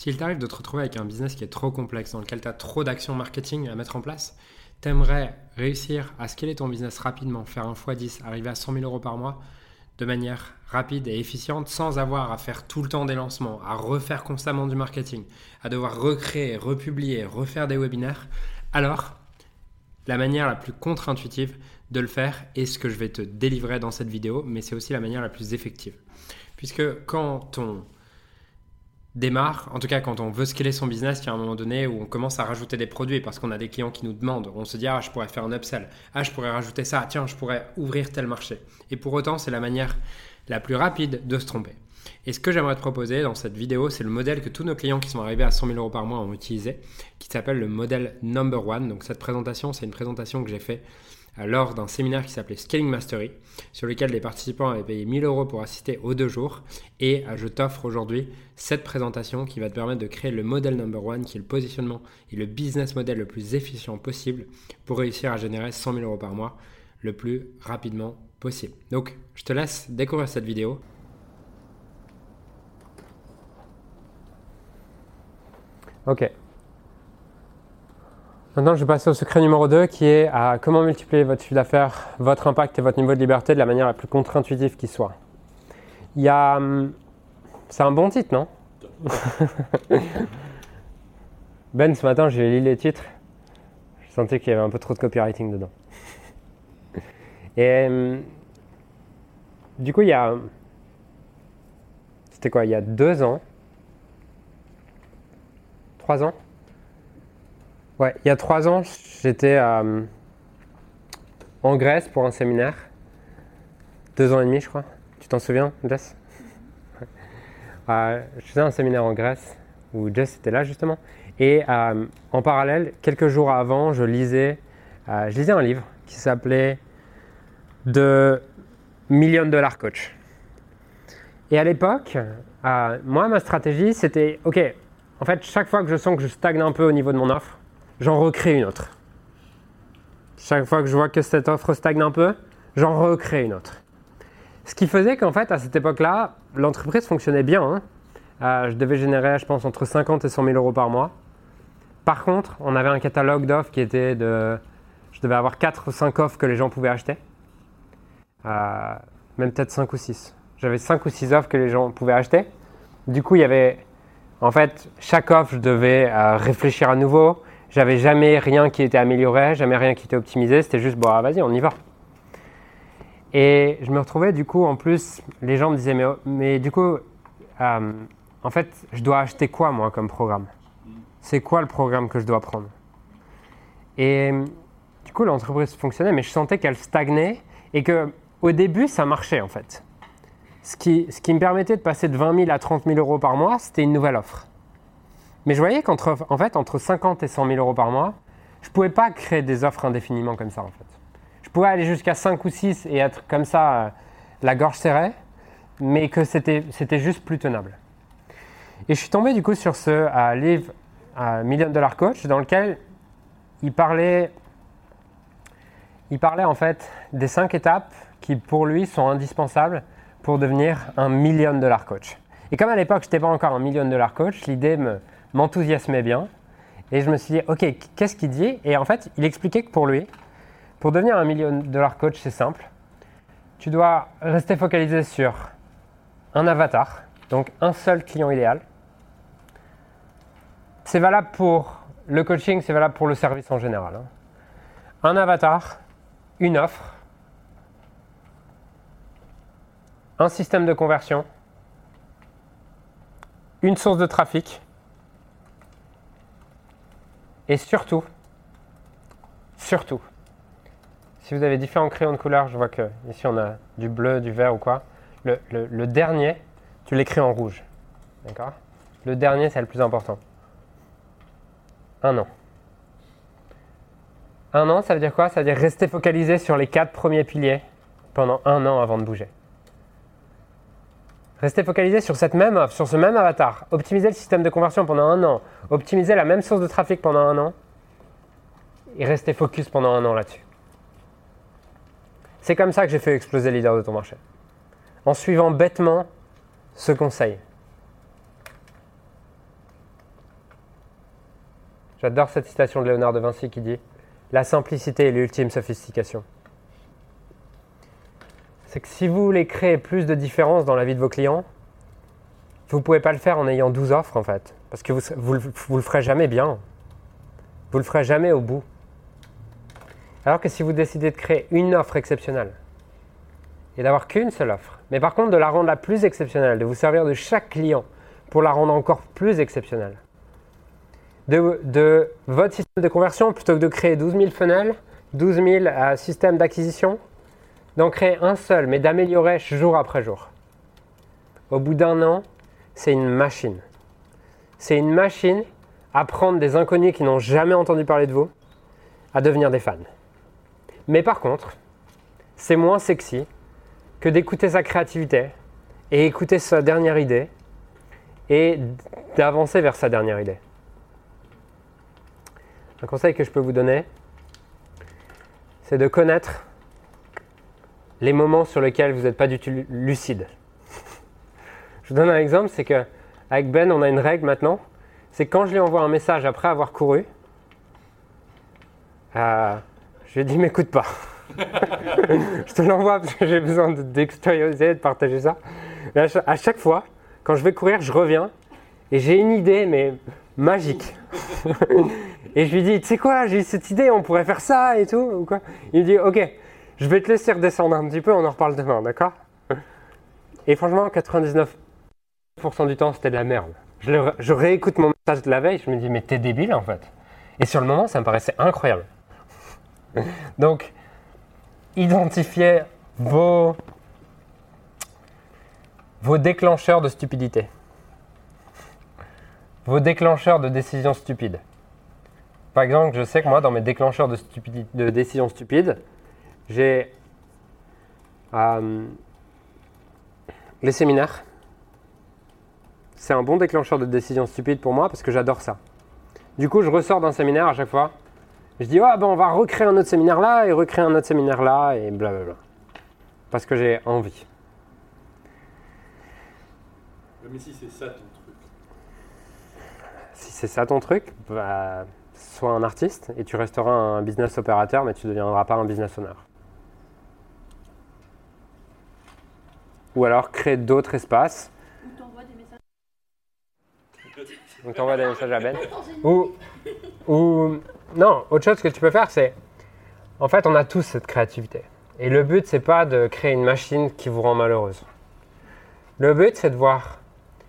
S'il t'arrive de te retrouver avec un business qui est trop complexe, dans lequel tu as trop d'actions marketing à mettre en place, t'aimerais réussir à scaler ton business rapidement, faire un x10, arriver à 100 000 euros par mois de manière rapide et efficiente sans avoir à faire tout le temps des lancements, à refaire constamment du marketing, à devoir recréer, republier, refaire des webinaires, alors la manière la plus contre-intuitive de le faire est ce que je vais te délivrer dans cette vidéo, mais c'est aussi la manière la plus effective. Puisque quand on démarre, en tout cas quand on veut scaler son business, il y a un moment donné où on commence à rajouter des produits parce qu'on a des clients qui nous demandent, on se dit ah je pourrais faire un upsell, ah je pourrais rajouter ça, tiens je pourrais ouvrir tel marché. Et pour autant c'est la manière la plus rapide de se tromper. Et ce que j'aimerais te proposer dans cette vidéo, c'est le modèle que tous nos clients qui sont arrivés à 100 000 euros par mois ont utilisé, qui s'appelle le modèle Number One. Donc cette présentation, c'est une présentation que j'ai fait lors d'un séminaire qui s'appelait Scaling Mastery, sur lequel les participants avaient payé 1000 euros pour assister aux deux jours. Et euh, je t'offre aujourd'hui cette présentation qui va te permettre de créer le modèle number one, qui est le positionnement et le business model le plus efficient possible pour réussir à générer 100 000 euros par mois le plus rapidement possible. Donc, je te laisse découvrir cette vidéo. Ok, Maintenant, je vais passer au secret numéro 2 qui est à comment multiplier votre chiffre d'affaires, votre impact et votre niveau de liberté de la manière la plus contre-intuitive qui soit. Il y a. Hum, c'est un bon titre, non? Ben, ce matin, j'ai lu les titres. Je sentais qu'il y avait un peu trop de copywriting dedans. Et. Hum, du coup, il y a. C'était quoi Il y a deux ans? Trois ans? Ouais, il y a trois ans, j'étais euh, en Grèce pour un séminaire. Deux ans et demi, je crois. Tu t'en souviens, Jess? Euh, Je faisais un séminaire en Grèce où Jess était là justement. Et euh, en parallèle, quelques jours avant, je lisais, je lisais un livre qui s'appelait The Million Dollar Coach. Et à l'époque, moi, ma stratégie, c'était, OK, en fait, chaque fois que je sens que je stagne un peu au niveau de mon offre, j'en recrée une autre. Chaque fois que je vois que cette offre stagne un peu, j'en recrée une autre. Ce qui faisait qu'en fait, à cette époque-là, l'entreprise fonctionnait bien. Hein. Euh, je devais générer, je pense, entre 50 et 100 000 euros par mois. Par contre, on avait un catalogue d'offres qui était de. Je devais avoir 4 ou 5 offres que les gens pouvaient acheter. Euh, même peut-être 5 ou 6. J'avais 5 ou 6 offres que les gens pouvaient acheter. Du coup, il y avait. En fait, chaque offre, je devais euh, réfléchir à nouveau. J'avais jamais rien qui était amélioré, jamais rien qui était optimisé. C'était juste, bon, ah, vas-y, on y va. Et je me retrouvais, du coup, en plus, les gens me disaient, mais, mais du coup, euh, en fait, je dois acheter quoi, moi, comme programme? C'est quoi le programme que je dois prendre? Et du coup, l'entreprise fonctionnait, mais je sentais qu'elle stagnait et que au début, ça marchait, en fait. Ce qui, ce qui me permettait de passer de 20 000 à 30 000 euros par mois, c'était une nouvelle offre. Mais je voyais qu'entre en fait, entre 50 et 100 000 euros par mois, je ne pouvais pas créer des offres indéfiniment comme ça en fait. Je pouvais aller jusqu'à 5 ou 6 et être comme ça, euh, la gorge serrée, mais que c'était, juste plus tenable. Et je suis tombé du coup sur ce euh, livre euh, Million Dollar Coach dans lequel il parlait, il parlait en fait des 5 étapes qui pour lui sont indispensables pour devenir un million dollar coach. Et comme à l'époque je n'étais pas encore un million dollar coach, l'idée me, m'enthousiasmait bien. Et je me suis dit, ok, qu'est-ce qu'il dit? Et en fait, il expliquait que pour lui, pour devenir un million de dollars coach, c'est simple. Tu dois rester focalisé sur un avatar, donc un seul client idéal. C'est valable pour le coaching, c'est valable pour le service en général. Hein. Un avatar, une offre, un système de conversion, une source de trafic et surtout, surtout, si vous avez différents crayons de couleur, je vois que ici on a du bleu, du vert ou quoi, le, dernier, tu l'écris en rouge. D'accord? Le dernier, c'est le plus important. Un an. Un an, ça veut dire quoi? Ça veut dire rester focalisé sur les quatre premiers piliers pendant un an avant de bouger. Restez focalisé sur cette même sur ce même avatar. Optimisez le système de conversion pendant un an. Optimisez la même source de trafic pendant un an. Et restez focus pendant un an là-dessus. C'est comme ça que j'ai fait exploser leader de ton marché. En suivant bêtement ce conseil. J'adore cette citation de Léonard de Vinci qui dit La simplicité est l'ultime sophistication. C'est que si vous voulez créer plus de différence dans la vie de vos clients, vous ne pouvez pas le faire en ayant 12 offres en fait. Parce que vous ne le ferez jamais bien. Vous ne le ferez jamais au bout. Alors que si vous décidez de créer une offre exceptionnelle et d'avoir qu'une seule offre, mais par contre de la rendre la plus exceptionnelle, de vous servir de chaque client pour la rendre encore plus exceptionnelle, de, votre système de conversion, plutôt que de créer 12 000 funnels, 12 000 euh, systèmes d'acquisition, d'en créer un seul, mais d'améliorer jour après jour. Au bout d'un an, c'est une machine. C'est une machine à prendre des inconnus qui n'ont jamais entendu parler de vous, à devenir des fans. Mais par contre, c'est moins sexy que d'écouter sa créativité et écouter sa dernière idée et d'avancer vers sa dernière idée. Un conseil que je peux vous donner, c'est de connaître les moments sur lesquels vous n'êtes pas du tout lucide. je vous donne un exemple, c'est que avec Ben, on a une règle maintenant, c'est quand je lui envoie un message après avoir couru, euh, je lui dis m'écoute pas. je te l'envoie parce que j'ai besoin d'extérioriser, de partager ça. à chaque fois, quand je vais courir, je reviens et j'ai une idée, mais magique. et je lui dis, tu sais quoi, j'ai cette idée, on pourrait faire ça et tout. Ou quoi? Il me dit, ok, je vais te laisser redescendre un petit peu, on en reparle demain, d'accord? Et franchement, 99% du temps, c'était de la merde. Je, réécoute mon message de la veille, je me dis, mais t'es débile en fait. Et sur le moment, ça me paraissait incroyable. Donc, identifiez vos, vos déclencheurs de stupidité. Vos déclencheurs de décisions stupides. Par exemple, je sais que moi, dans mes déclencheurs de, de décisions stupides, j'ai euh, les séminaires. C'est un bon déclencheur de décisions stupides pour moi parce que j'adore ça. Du coup, je ressors d'un séminaire à chaque fois je dis, ah ben on va recréer un autre séminaire là et recréer un autre séminaire là et blablabla. Parce que j'ai envie. Mais si c'est ça ton truc. Si c'est ça ton truc, bah, sois un artiste et tu resteras un business opérateur, mais tu ne deviendras pas un business owner. Ou alors créer d'autres espaces. Ou t'envoies des messages. Donc t'envoies des messages à Ben. Ou, ou non, autre chose que tu peux faire, c'est. En fait, on a tous cette créativité. Et le but, c'est pas de créer une machine qui vous rend malheureuse. Le but, c'est de voir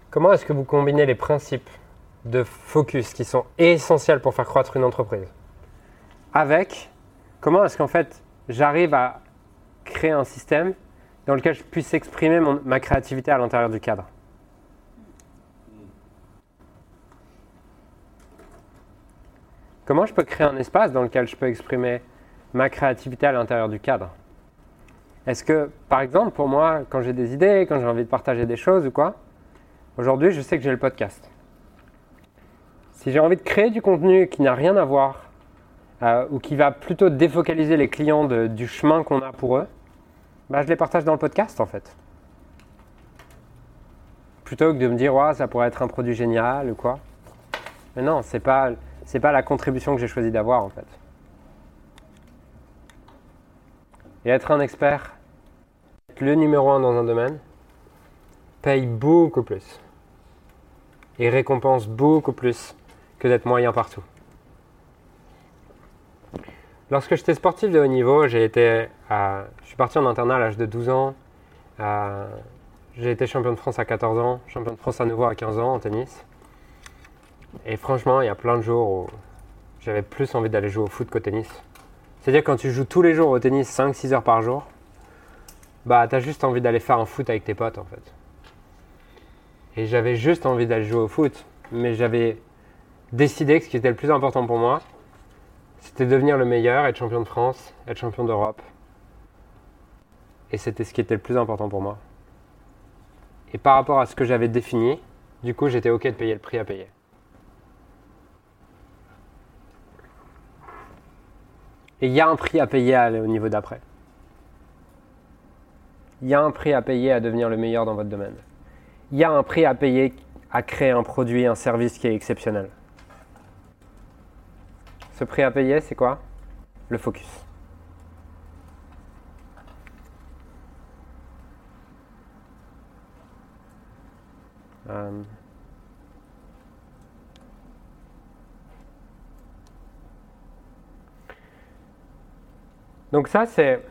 comment est-ce que vous combinez les principes de focus qui sont essentiels pour faire croître une entreprise avec comment est-ce qu'en fait j'arrive à créer un système dans lequel je puisse exprimer ma créativité à l'intérieur du cadre. Comment je peux créer un espace dans lequel je peux exprimer ma créativité à l'intérieur du cadre? Est-ce que, par exemple, pour moi, quand j'ai des idées, quand j'ai envie de partager des choses ou quoi, aujourd'hui, je sais que j'ai le podcast. Si j'ai envie de créer du contenu qui n'a rien à voir euh, ou qui va plutôt défocaliser les clients du chemin qu'on a pour eux, bah, je les partage dans le podcast en fait. Plutôt que de me dire, ouais, ça pourrait être un produit génial ou quoi. Mais non, c'est pas c'est pas la contribution que j'ai choisi d'avoir en fait. Et être un expert, être le numéro un dans un domaine, paye beaucoup plus. Et récompense beaucoup plus que d'être moyen partout. Lorsque j'étais sportif de haut niveau, j'ai été, je suis parti en internat à l'âge de 12 ans. j'ai été champion de France à 14 ans, champion de France à nouveau à 15 ans en tennis. Et franchement, il y a plein de jours où j'avais plus envie d'aller jouer au foot qu'au tennis. C'est-à-dire quand tu joues tous les jours au tennis 5-6 heures par jour, bah t'as juste envie d'aller faire un foot avec tes potes en fait. Et j'avais juste envie d'aller jouer au foot, mais j'avais décidé que ce qui était le plus important pour moi, c'était devenir le meilleur, être champion de France, être champion d'Europe. Et c'était ce qui était le plus important pour moi. Et par rapport à ce que j'avais défini, du coup j'étais ok de payer le prix à payer. Et il y a un prix à payer au niveau d'après. Il y a un prix à payer à devenir le meilleur dans votre domaine. Il y a un prix à payer à créer un produit, un service qui est exceptionnel. Ce prix à payer, c'est quoi? Le focus. Euh, Donc ça, c'est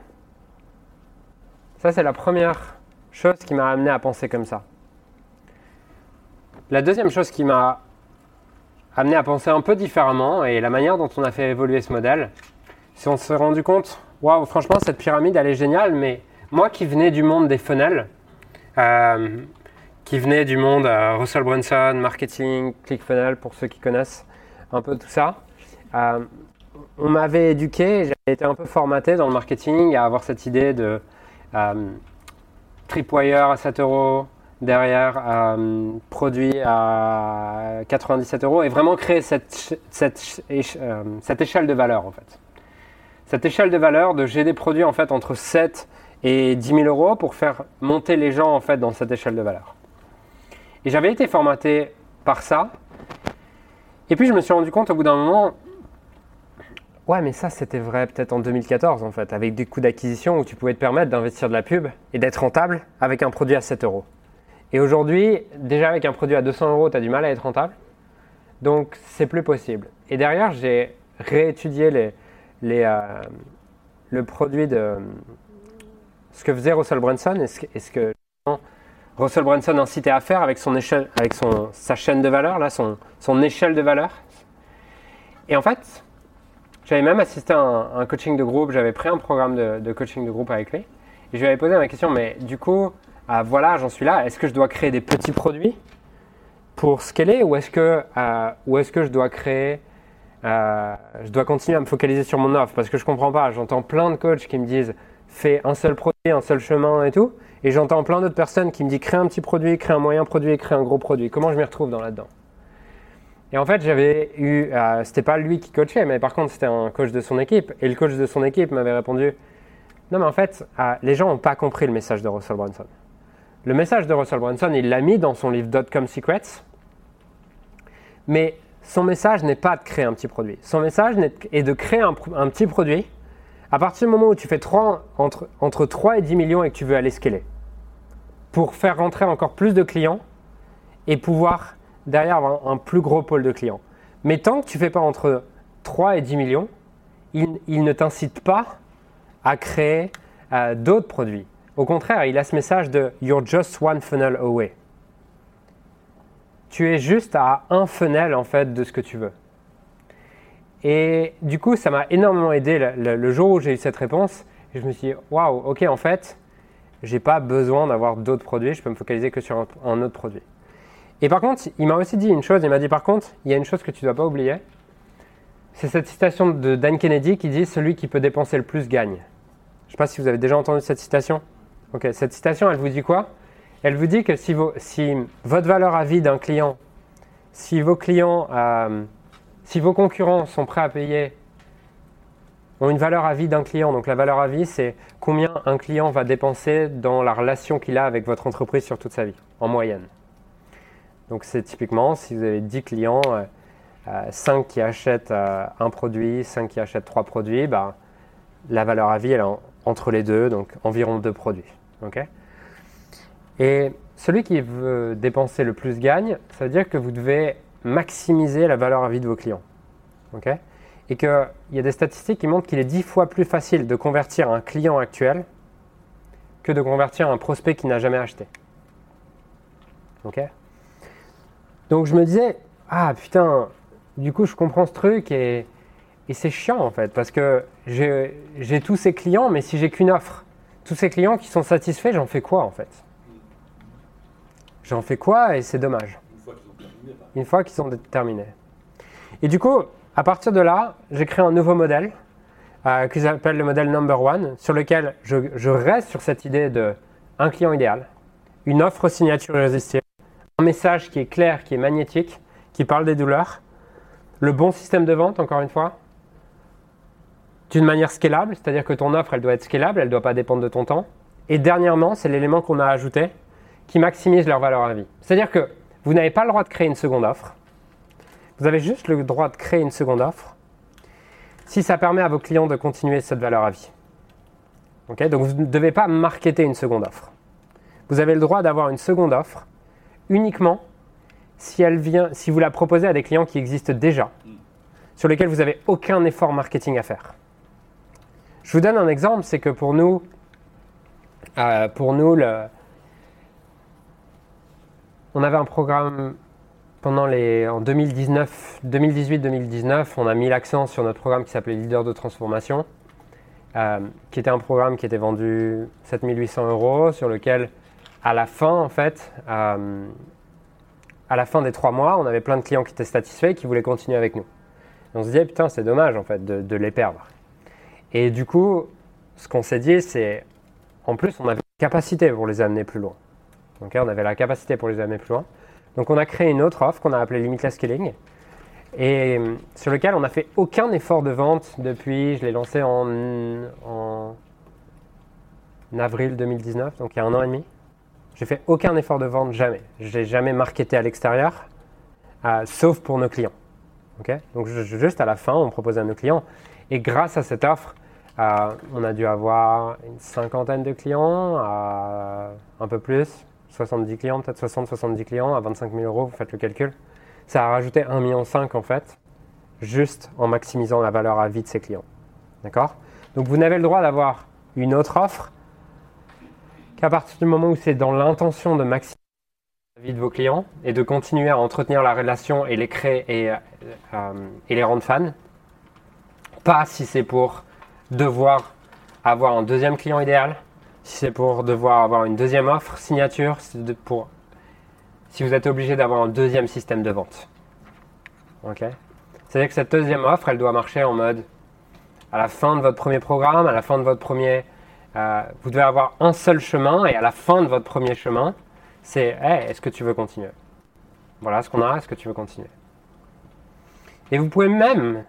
ça, c'est la première chose qui m'a amené à penser comme ça. La deuxième chose qui m'a amené à penser un peu différemment et la manière dont on a fait évoluer ce modèle, c'est qu'on s'est rendu compte, waouh, franchement, cette pyramide, elle est géniale, mais moi qui venais du monde des funnels, euh, qui venais du monde euh, Russell Brunson, marketing, ClickFunnels, pour ceux qui connaissent un peu tout ça, euh, on m'avait éduqué, j'avais été un peu formaté dans le marketing à avoir cette idée de tripwire à 7 euros, derrière euh, produit à 97 euros, et vraiment créer cette, euh, cette, échelle de valeur en fait. Cette échelle de valeur de j'ai des produits en fait entre 7 et 10 000 euros pour faire monter les gens en fait dans cette échelle de valeur. Et j'avais été formaté par ça. Et puis je me suis rendu compte au bout d'un moment, Ouais, mais ça, c'était vrai peut-être en 2014, en fait, avec des coûts d'acquisition où tu pouvais te permettre d'investir de la pub et d'être rentable avec un produit à 7 euros. Et aujourd'hui, déjà avec un produit à 200 euros, tu as du mal à être rentable. Donc, c'est plus possible. Et derrière, j'ai réétudié euh, le produit de ce que faisait Russell Brunson et ce, que Russell Brunson incitait à faire avec, son échelle, avec son, sa chaîne de valeur, là, son, échelle de valeur. Et en fait, j'avais même assisté à un, coaching de groupe, j'avais pris un programme de, coaching de groupe avec lui. Et je lui avais posé ma question, mais du coup, ah, voilà, j'en suis là, est-ce que je dois créer des petits produits pour scaler ou est-ce que, euh, ou est-ce que je dois créer, euh, je dois continuer à me focaliser sur mon offre? Parce que je comprends pas, j'entends plein de coachs qui me disent fais un seul produit, un seul chemin et tout. Et j'entends plein d'autres personnes qui me disent crée un petit produit, crée un moyen produit, crée un gros produit. Comment je m'y retrouve dans là-dedans? Et en fait, j'avais eu, euh, c'était pas lui qui coachait, mais par contre, c'était un coach de son équipe. Et le coach de son équipe m'avait répondu Non, mais en fait, les gens n'ont pas compris le message de Russell Brunson. Le message de Russell Brunson, il l'a mis dans son livre Dotcom Secrets. Mais son message n'est pas de créer un petit produit. Son message est de créer un, petit produit à partir du moment où tu fais 3, entre, entre 3 et 10 millions et que tu veux aller scaler. Pour faire rentrer encore plus de clients et pouvoir derrière avoir un, plus gros pôle de clients. Mais tant que tu ne fais pas entre 3 et 10 millions, il, ne t'incite pas à créer euh, d'autres produits. Au contraire, il a ce message de You're just one funnel away. Tu es juste à un funnel en fait de ce que tu veux. Et du coup, ça m'a énormément aidé le, jour où j'ai eu cette réponse. je me suis dit, waouh, ok, en fait, j'ai pas besoin d'avoir d'autres produits, je peux me focaliser que sur un autre produit. Et par contre, il m'a aussi dit une chose, il m'a dit par contre, il y a une chose que tu dois pas oublier, c'est cette citation de Dan Kennedy qui dit Celui qui peut dépenser le plus gagne. Je ne sais pas si vous avez déjà entendu cette citation. Ok, cette citation, elle vous dit quoi? Elle vous dit que si, si, votre valeur à vie d'un client, si vos clients, euh, si vos concurrents sont prêts à payer, ont une valeur à vie d'un client, donc la valeur à vie, c'est combien un client va dépenser dans la relation qu'il a avec votre entreprise sur toute sa vie, en moyenne. Donc c'est typiquement si vous avez 10 clients, 5 euh, euh, qui achètent euh, un produit, 5 qui achètent 3 produits, bah, la valeur à vie elle est entre les deux, donc environ 2 produits. Et celui qui veut dépenser le plus gagne, ça veut dire que vous devez maximiser la valeur à vie de vos clients. Et qu'il y a des statistiques qui montrent qu'il est 10 fois plus facile de convertir un client actuel que de convertir un prospect qui n'a jamais acheté. Donc je me disais, ah putain, du coup je comprends ce truc et, c'est chiant en fait, parce que j'ai tous ces clients, mais si j'ai qu'une offre, tous ces clients qui sont satisfaits, j'en fais quoi en fait? J'en fais quoi et c'est dommage. Une fois qu'ils sont terminés. Et du coup, à partir de là, j'ai créé un nouveau modèle euh, que j'appelle le modèle number one, sur lequel je, je, reste sur cette idée de un client idéal, une offre signature irrésistible, un message qui est clair, qui est magnétique, qui parle des douleurs, le bon système de vente, encore une fois, d'une manière scalable, c'est-à-dire que ton offre, elle doit être scalable, elle ne doit pas dépendre de ton temps. Et dernièrement, c'est l'élément qu'on a ajouté, qui maximise leur valeur à vie. C'est-à-dire que vous n'avez pas le droit de créer une seconde offre, vous avez juste le droit de créer une seconde offre si ça permet à vos clients de continuer cette valeur à vie. Donc vous ne devez pas marketer une seconde offre. Vous avez le droit d'avoir une seconde offre uniquement si, elle vient, si vous la proposez à des clients qui existent déjà, sur lesquels vous n'avez aucun effort marketing à faire. Je vous donne un exemple, c'est que pour nous, euh, pour nous, on avait un programme pendant les, en 2019, 2018-2019, on a mis l'accent sur notre programme qui s'appelait Leader de transformation, euh, qui était un programme qui était vendu 7800 euros, sur lequel, à la fin, en fait, euh, à la fin des trois mois, on avait plein de clients qui étaient satisfaits et qui voulaient continuer avec nous. on se disait, putain, c'est dommage, en fait, de, les perdre. Et du coup, ce qu'on s'est dit, c'est, en plus, on avait la capacité pour les amener plus loin. Donc, on avait la capacité pour les amener plus loin. Donc on a créé une autre offre qu'on a appelée Limitless Scaling et euh, sur lequel on n'a fait aucun effort de vente depuis, je l'ai lancé en, avril 2019, donc il y a un an et demi. J'ai fait aucun effort de vente, jamais. Je n'ai jamais marketé à l'extérieur, euh, sauf pour nos clients. donc juste à la fin, on propose à nos clients. Et grâce à cette offre, euh, on a dû avoir une cinquantaine de clients, un peu plus, 70 clients, peut-être 60-70 clients à 25 000 euros, vous faites le calcul. Ça a rajouté 1,5 million en fait, juste en maximisant la valeur à vie de ses clients. D'accord? Donc vous n'avez le droit d'avoir une autre offre qu'à partir du moment où c'est dans l'intention de maximiser la vie de vos clients et de continuer à entretenir la relation et les créer et, euh, et les rendre fans. Pas si c'est pour devoir avoir un deuxième client idéal, si c'est pour devoir avoir une deuxième offre, signature, si vous êtes obligé d'avoir un deuxième système de vente. C'est-à-dire que cette deuxième offre, elle doit marcher en mode à la fin de votre premier programme, à la fin de votre premier. Euh, vous devez avoir un seul chemin et à la fin de votre premier chemin, c'est hey, est-ce que tu veux continuer? Voilà ce qu'on a, est-ce que tu veux continuer? Et vous pouvez même,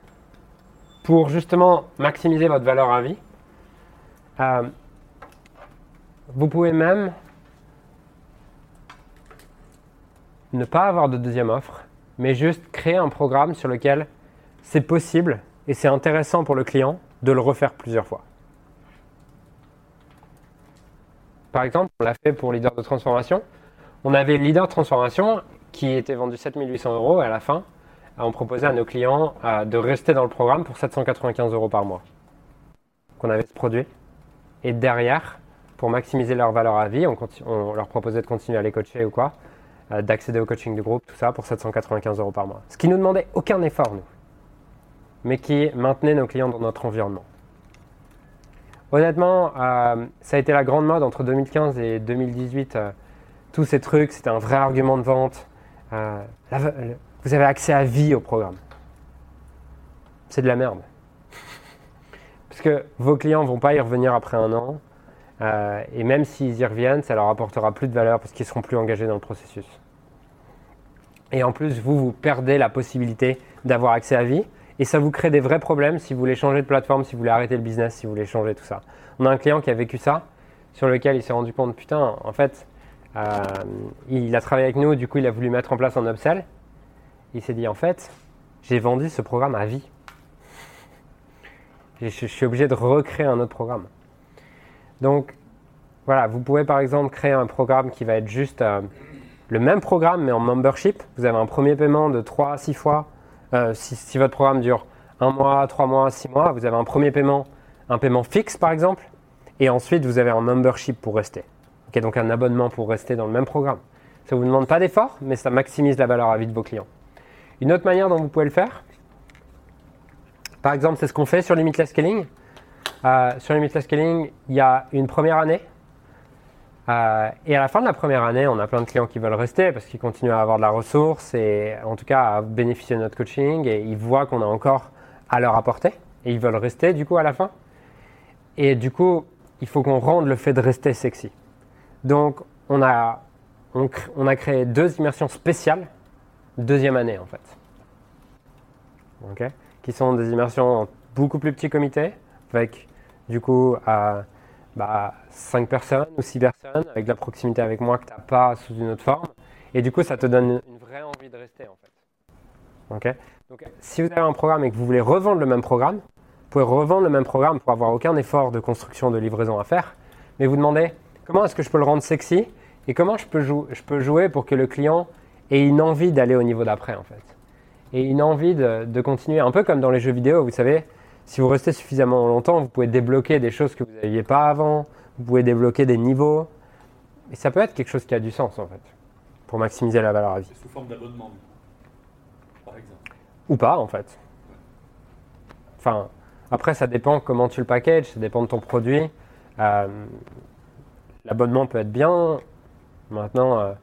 pour justement maximiser votre valeur à vie, euh, vous pouvez même ne pas avoir de deuxième offre, mais juste créer un programme sur lequel c'est possible et c'est intéressant pour le client de le refaire plusieurs fois. Par exemple, on l'a fait pour Leader de Transformation. On avait Leader de Transformation qui était vendu 7800 euros à la fin, on proposait à nos clients de rester dans le programme pour 795 euros par mois qu'on avait ce produit. Et derrière, pour maximiser leur valeur à vie, on, leur proposait de continuer à les coacher ou quoi, euh, d'accéder au coaching du groupe, tout ça, pour 795 euros par mois. Ce qui nous demandait aucun effort, nous, mais qui maintenait nos clients dans notre environnement. Honnêtement, euh, ça a été la grande mode entre 2015 et 2018. Euh, tous ces trucs, c'était un vrai argument de vente. Vous avez accès à vie au programme. C'est de la merde. Parce que vos clients ne vont pas y revenir après un an. Euh, et même s'ils y reviennent, ça leur apportera plus de valeur parce qu'ils seront plus engagés dans le processus. Et en plus, vous, vous perdez la possibilité d'avoir accès à vie. Et ça vous crée des vrais problèmes si vous voulez changer de plateforme, si vous voulez arrêter le business, si vous voulez changer tout ça. On a un client qui a vécu ça, sur lequel il s'est rendu compte, putain, en fait, euh, il a travaillé avec nous, du coup il a voulu mettre en place un upsell. Il s'est dit, en fait, j'ai vendu ce programme à vie. Je suis obligé de recréer un autre programme. Donc, voilà, vous pouvez par exemple créer un programme qui va être juste euh, le même programme mais en membership. Vous avez un premier paiement de 3 à 6 fois. Euh, si, votre programme dure 1 mois, 3 mois, 6 mois, vous avez un premier paiement, un paiement fixe par exemple. Et ensuite, vous avez un membership pour rester. donc un abonnement pour rester dans le même programme. Ça ne vous demande pas d'effort, mais ça maximise la valeur à vie de vos clients. Une autre manière dont vous pouvez le faire, par exemple, c'est ce qu'on fait sur Limitless Scaling. Euh, sur Limitless Scaling, il y a une première année. Euh, et à la fin de la première année, on a plein de clients qui veulent rester parce qu'ils continuent à avoir de la ressource et en tout cas à bénéficier de notre coaching et ils voient qu'on a encore à leur apporter et ils veulent rester du coup à la fin. Et du coup, il faut qu'on rende le fait de rester sexy. Donc, on a, on, a créé deux immersions spéciales, deuxième année en fait. qui sont des immersions en beaucoup plus petits comités avec du coup à bah, 5 personnes ou 6 personnes avec de la proximité avec moi que tu n'as pas sous une autre forme. Et du coup, ça te donne une vraie envie de rester en fait. Ok Donc, si vous avez un programme et que vous voulez revendre le même programme, pouvez revendre le même programme pour avoir aucun effort de construction de livraison à faire, mais vous demandez comment est-ce que je peux le rendre sexy et comment je peux jouer pour que le client ait une envie d'aller au niveau d'après en fait. Et une envie de, de, continuer, un peu comme dans les jeux vidéo, vous savez, si vous restez suffisamment longtemps, vous pouvez débloquer des choses que vous n'aviez pas avant, vous pouvez débloquer des niveaux, et ça peut être quelque chose qui a du sens en fait, pour maximiser la valeur à vie. Sous forme d'abonnement, par exemple. Ou pas en fait. Enfin, après ça dépend comment tu le packages, ça dépend de ton produit. Euh, L'abonnement peut être bien. Maintenant, euh,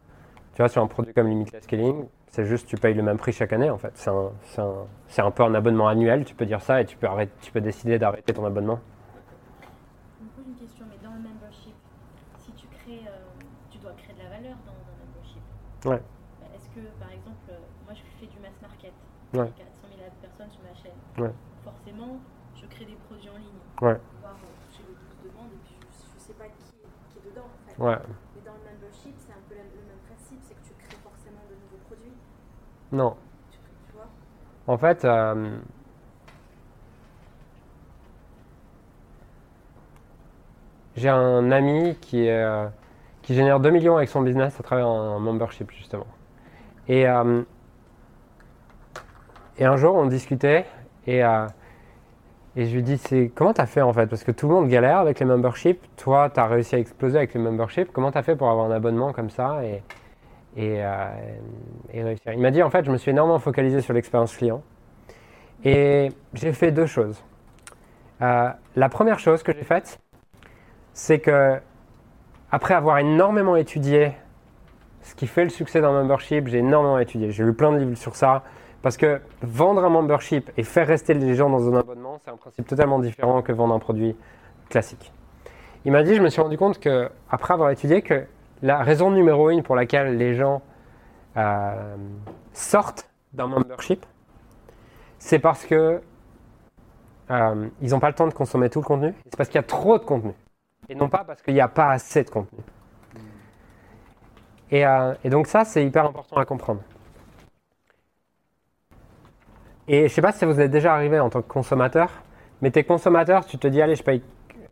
tu vois, sur un produit comme Limitless Scaling, c'est juste tu payes le même prix chaque année en fait. C'est un, un, un, peu un abonnement annuel, tu peux dire ça, et tu peux, arrêter, tu peux décider d'arrêter ton abonnement. Je me pose une question, mais dans le membership, si tu crées, euh, tu dois créer de la valeur dans un membership. Ouais. Est-ce que, par exemple, euh, moi je fais du mass market, Ouais. j'ai 400 000 personnes sur ma chaîne. Ouais. Forcément, je crée des produits en ligne. Ouais. Voir, euh, j'ai le 12 demandes et puis je, je sais pas qui, qui est dedans en fait. Ouais. Mais dans le membership, c'est un peu la- le même principe, c'est que tu crées forcément de nouveaux produits. Non. En fait, euh, j'ai un ami qui, euh, qui génère 2 millions avec son business à travers un membership, justement. Et, euh, et un jour, on discutait et, et je lui dis c'est, Comment tu as fait en fait? Parce que tout le monde galère avec les memberships. Toi, tu as réussi à exploser avec les memberships. Comment tu as fait pour avoir un abonnement comme ça? Et, et, euh, et réussir. Il m'a dit en fait, je me suis énormément focalisé sur l'expérience client et j'ai fait deux choses. Euh, la première chose que j'ai faite, c'est que après avoir énormément étudié ce qui fait le succès d'un membership, j'ai énormément étudié. J'ai lu plein de livres sur ça parce que vendre un membership et faire rester les gens dans un abonnement, c'est un principe totalement différent que vendre un produit classique. Il m'a dit, je me suis rendu compte que après avoir étudié que la raison numéro une pour laquelle les gens euh, sortent d'un membership, c'est parce que euh, ils n'ont pas le temps de consommer tout le contenu. C'est parce qu'il y a trop de contenu. Et non pas parce qu'il n'y a pas assez de contenu. Et, euh, et donc ça, c'est hyper important à comprendre. Et je ne sais pas si vous est déjà arrivé en tant que consommateur, mais tes consommateurs, tu te dis, allez, je paye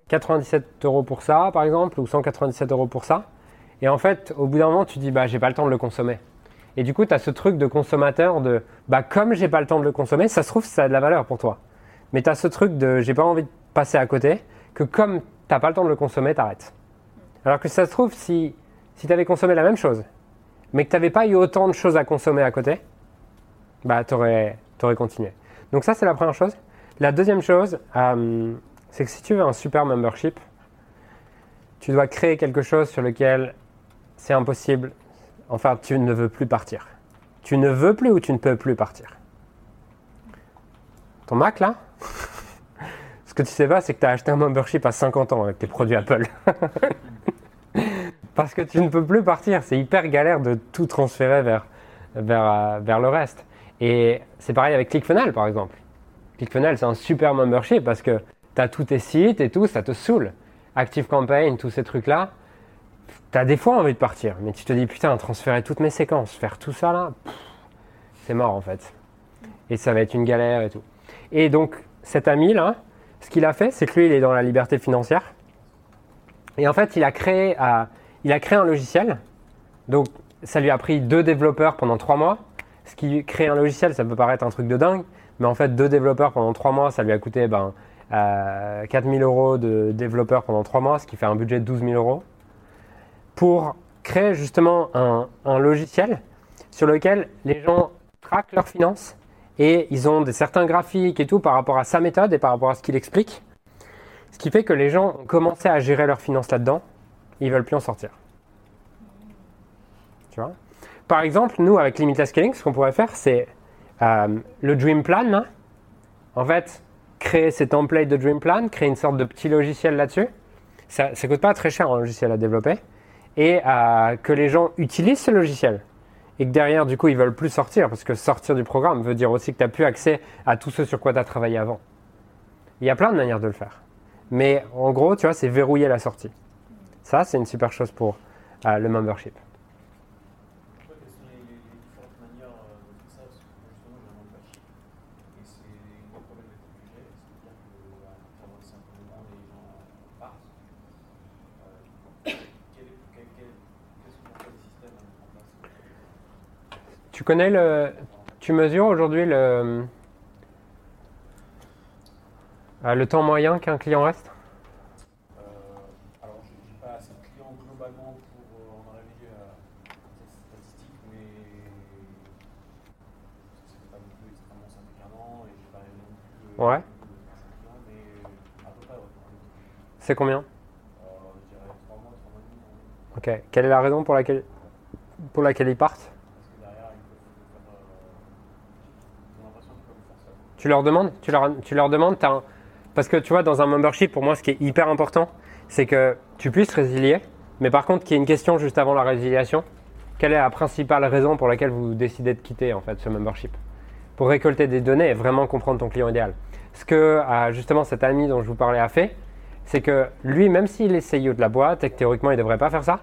97 euros pour ça, par exemple, ou 197 euros pour ça. Et en fait, au bout d'un moment, tu dis, bah, j'ai pas le temps de le consommer. Et du coup, tu as ce truc de consommateur de, bah, comme j'ai pas le temps de le consommer, ça se trouve, ça a de la valeur pour toi. Mais tu as ce truc de, j'ai pas envie de passer à côté, que comme t'as pas le temps de le consommer, t'arrêtes. Alors que ça se trouve, si, si tu avais consommé la même chose, mais que tu n'avais pas eu autant de choses à consommer à côté, bah, tu aurais, continué. Donc ça, c'est la première chose. La deuxième chose, euh, c'est que si tu veux un super membership, tu dois créer quelque chose sur lequel c'est impossible. Enfin, tu ne veux plus partir. Tu ne veux plus ou tu ne peux plus partir. Ton Mac, là? Ce que tu sais pas, c'est que tu as acheté un membership à 50 ans avec tes produits Apple. Parce que tu ne peux plus partir. C'est hyper galère de tout transférer vers, vers, euh, vers le reste. Et c'est pareil avec ClickFunnels, par exemple. ClickFunnels, c'est un super membership parce que tu as tous tes sites et tout, ça te saoule. ActiveCampaign, tous ces trucs-là, tu as des fois envie de partir. Mais tu te dis, putain, transférer toutes mes séquences, faire tout ça là, c'est mort en fait. Et ça va être une galère et tout. Et donc, cet ami-là, ce qu'il a fait, c'est que lui, il est dans la liberté financière. Et en fait, il a créé, euh, il a créé un logiciel. Donc, ça lui a pris deux développeurs pendant trois mois. Ce qui crée un logiciel, ça peut paraître un truc de dingue. Mais en fait, deux développeurs pendant trois mois, ça lui a coûté ben, euh, 4000 euros de développeurs pendant trois mois, ce qui fait un budget de 12 000 euros. Pour créer justement un, logiciel sur lequel les gens traquent leurs finances et ils ont des certains graphiques et tout par rapport à sa méthode et par rapport à ce qu'il explique. Ce qui fait que les gens ont commencé à gérer leurs finances là-dedans, ils veulent plus en sortir. Tu vois? Par exemple, nous avec Limitless Scaling, ce qu'on pourrait faire, c'est euh, le Dream Plan. là. En fait, créer ces templates de Dream Plan, créer une sorte de petit logiciel là-dessus. Ça ne coûte pas très cher un logiciel à développer. Et que les gens utilisent ce logiciel et que derrière, du coup, ils veulent plus sortir, parce que sortir du programme veut dire aussi que tu n'as plus accès à tout ce sur quoi tu as travaillé avant. Il y a plein de manières de le faire. Mais en gros, tu vois, c'est verrouiller la sortie. Ça, c'est une super chose pour euh, le membership. Quelles sont les, les différentes manières euh, de faire ça Parce que moi, justement, j'ai un membership et c'est une des problématiques que j'ai, c'est-à-dire que Tu connais le. Tu mesures aujourd'hui le. euh, le temps moyen qu'un client reste? Euh, alors, je n'ai pas assez de clients globalement pour euh, en arriver à cette statistique, mais c'est pas non plus extrêmement simple qu'un an, et j'ai pas non plus euh, Ouais. de clients, mais à peu près. C'est combien? Euh, je dirais 3 mois, 3 mois et demi. Ok. Quelle est la raison pour laquelle, pour laquelle ils partent parce que derrière, ils peuvent faire. Euh, ils ont l'impression qu'ils peuvent faire ça. Tu leur demandes Tu leur, demandes Parce que tu vois, dans un membership, pour moi, ce qui est hyper important, c'est que tu puisses résilier, mais par contre, qu'il y ait une question juste avant la résiliation. Quelle est la principale raison pour laquelle vous décidez de quitter en fait ce membership? Pour récolter des données et vraiment comprendre ton client idéal. Ce que euh, justement cet ami dont je vous parlais a fait, c'est que lui, même s'il est CEO de la boîte et que théoriquement il ne devrait pas faire ça,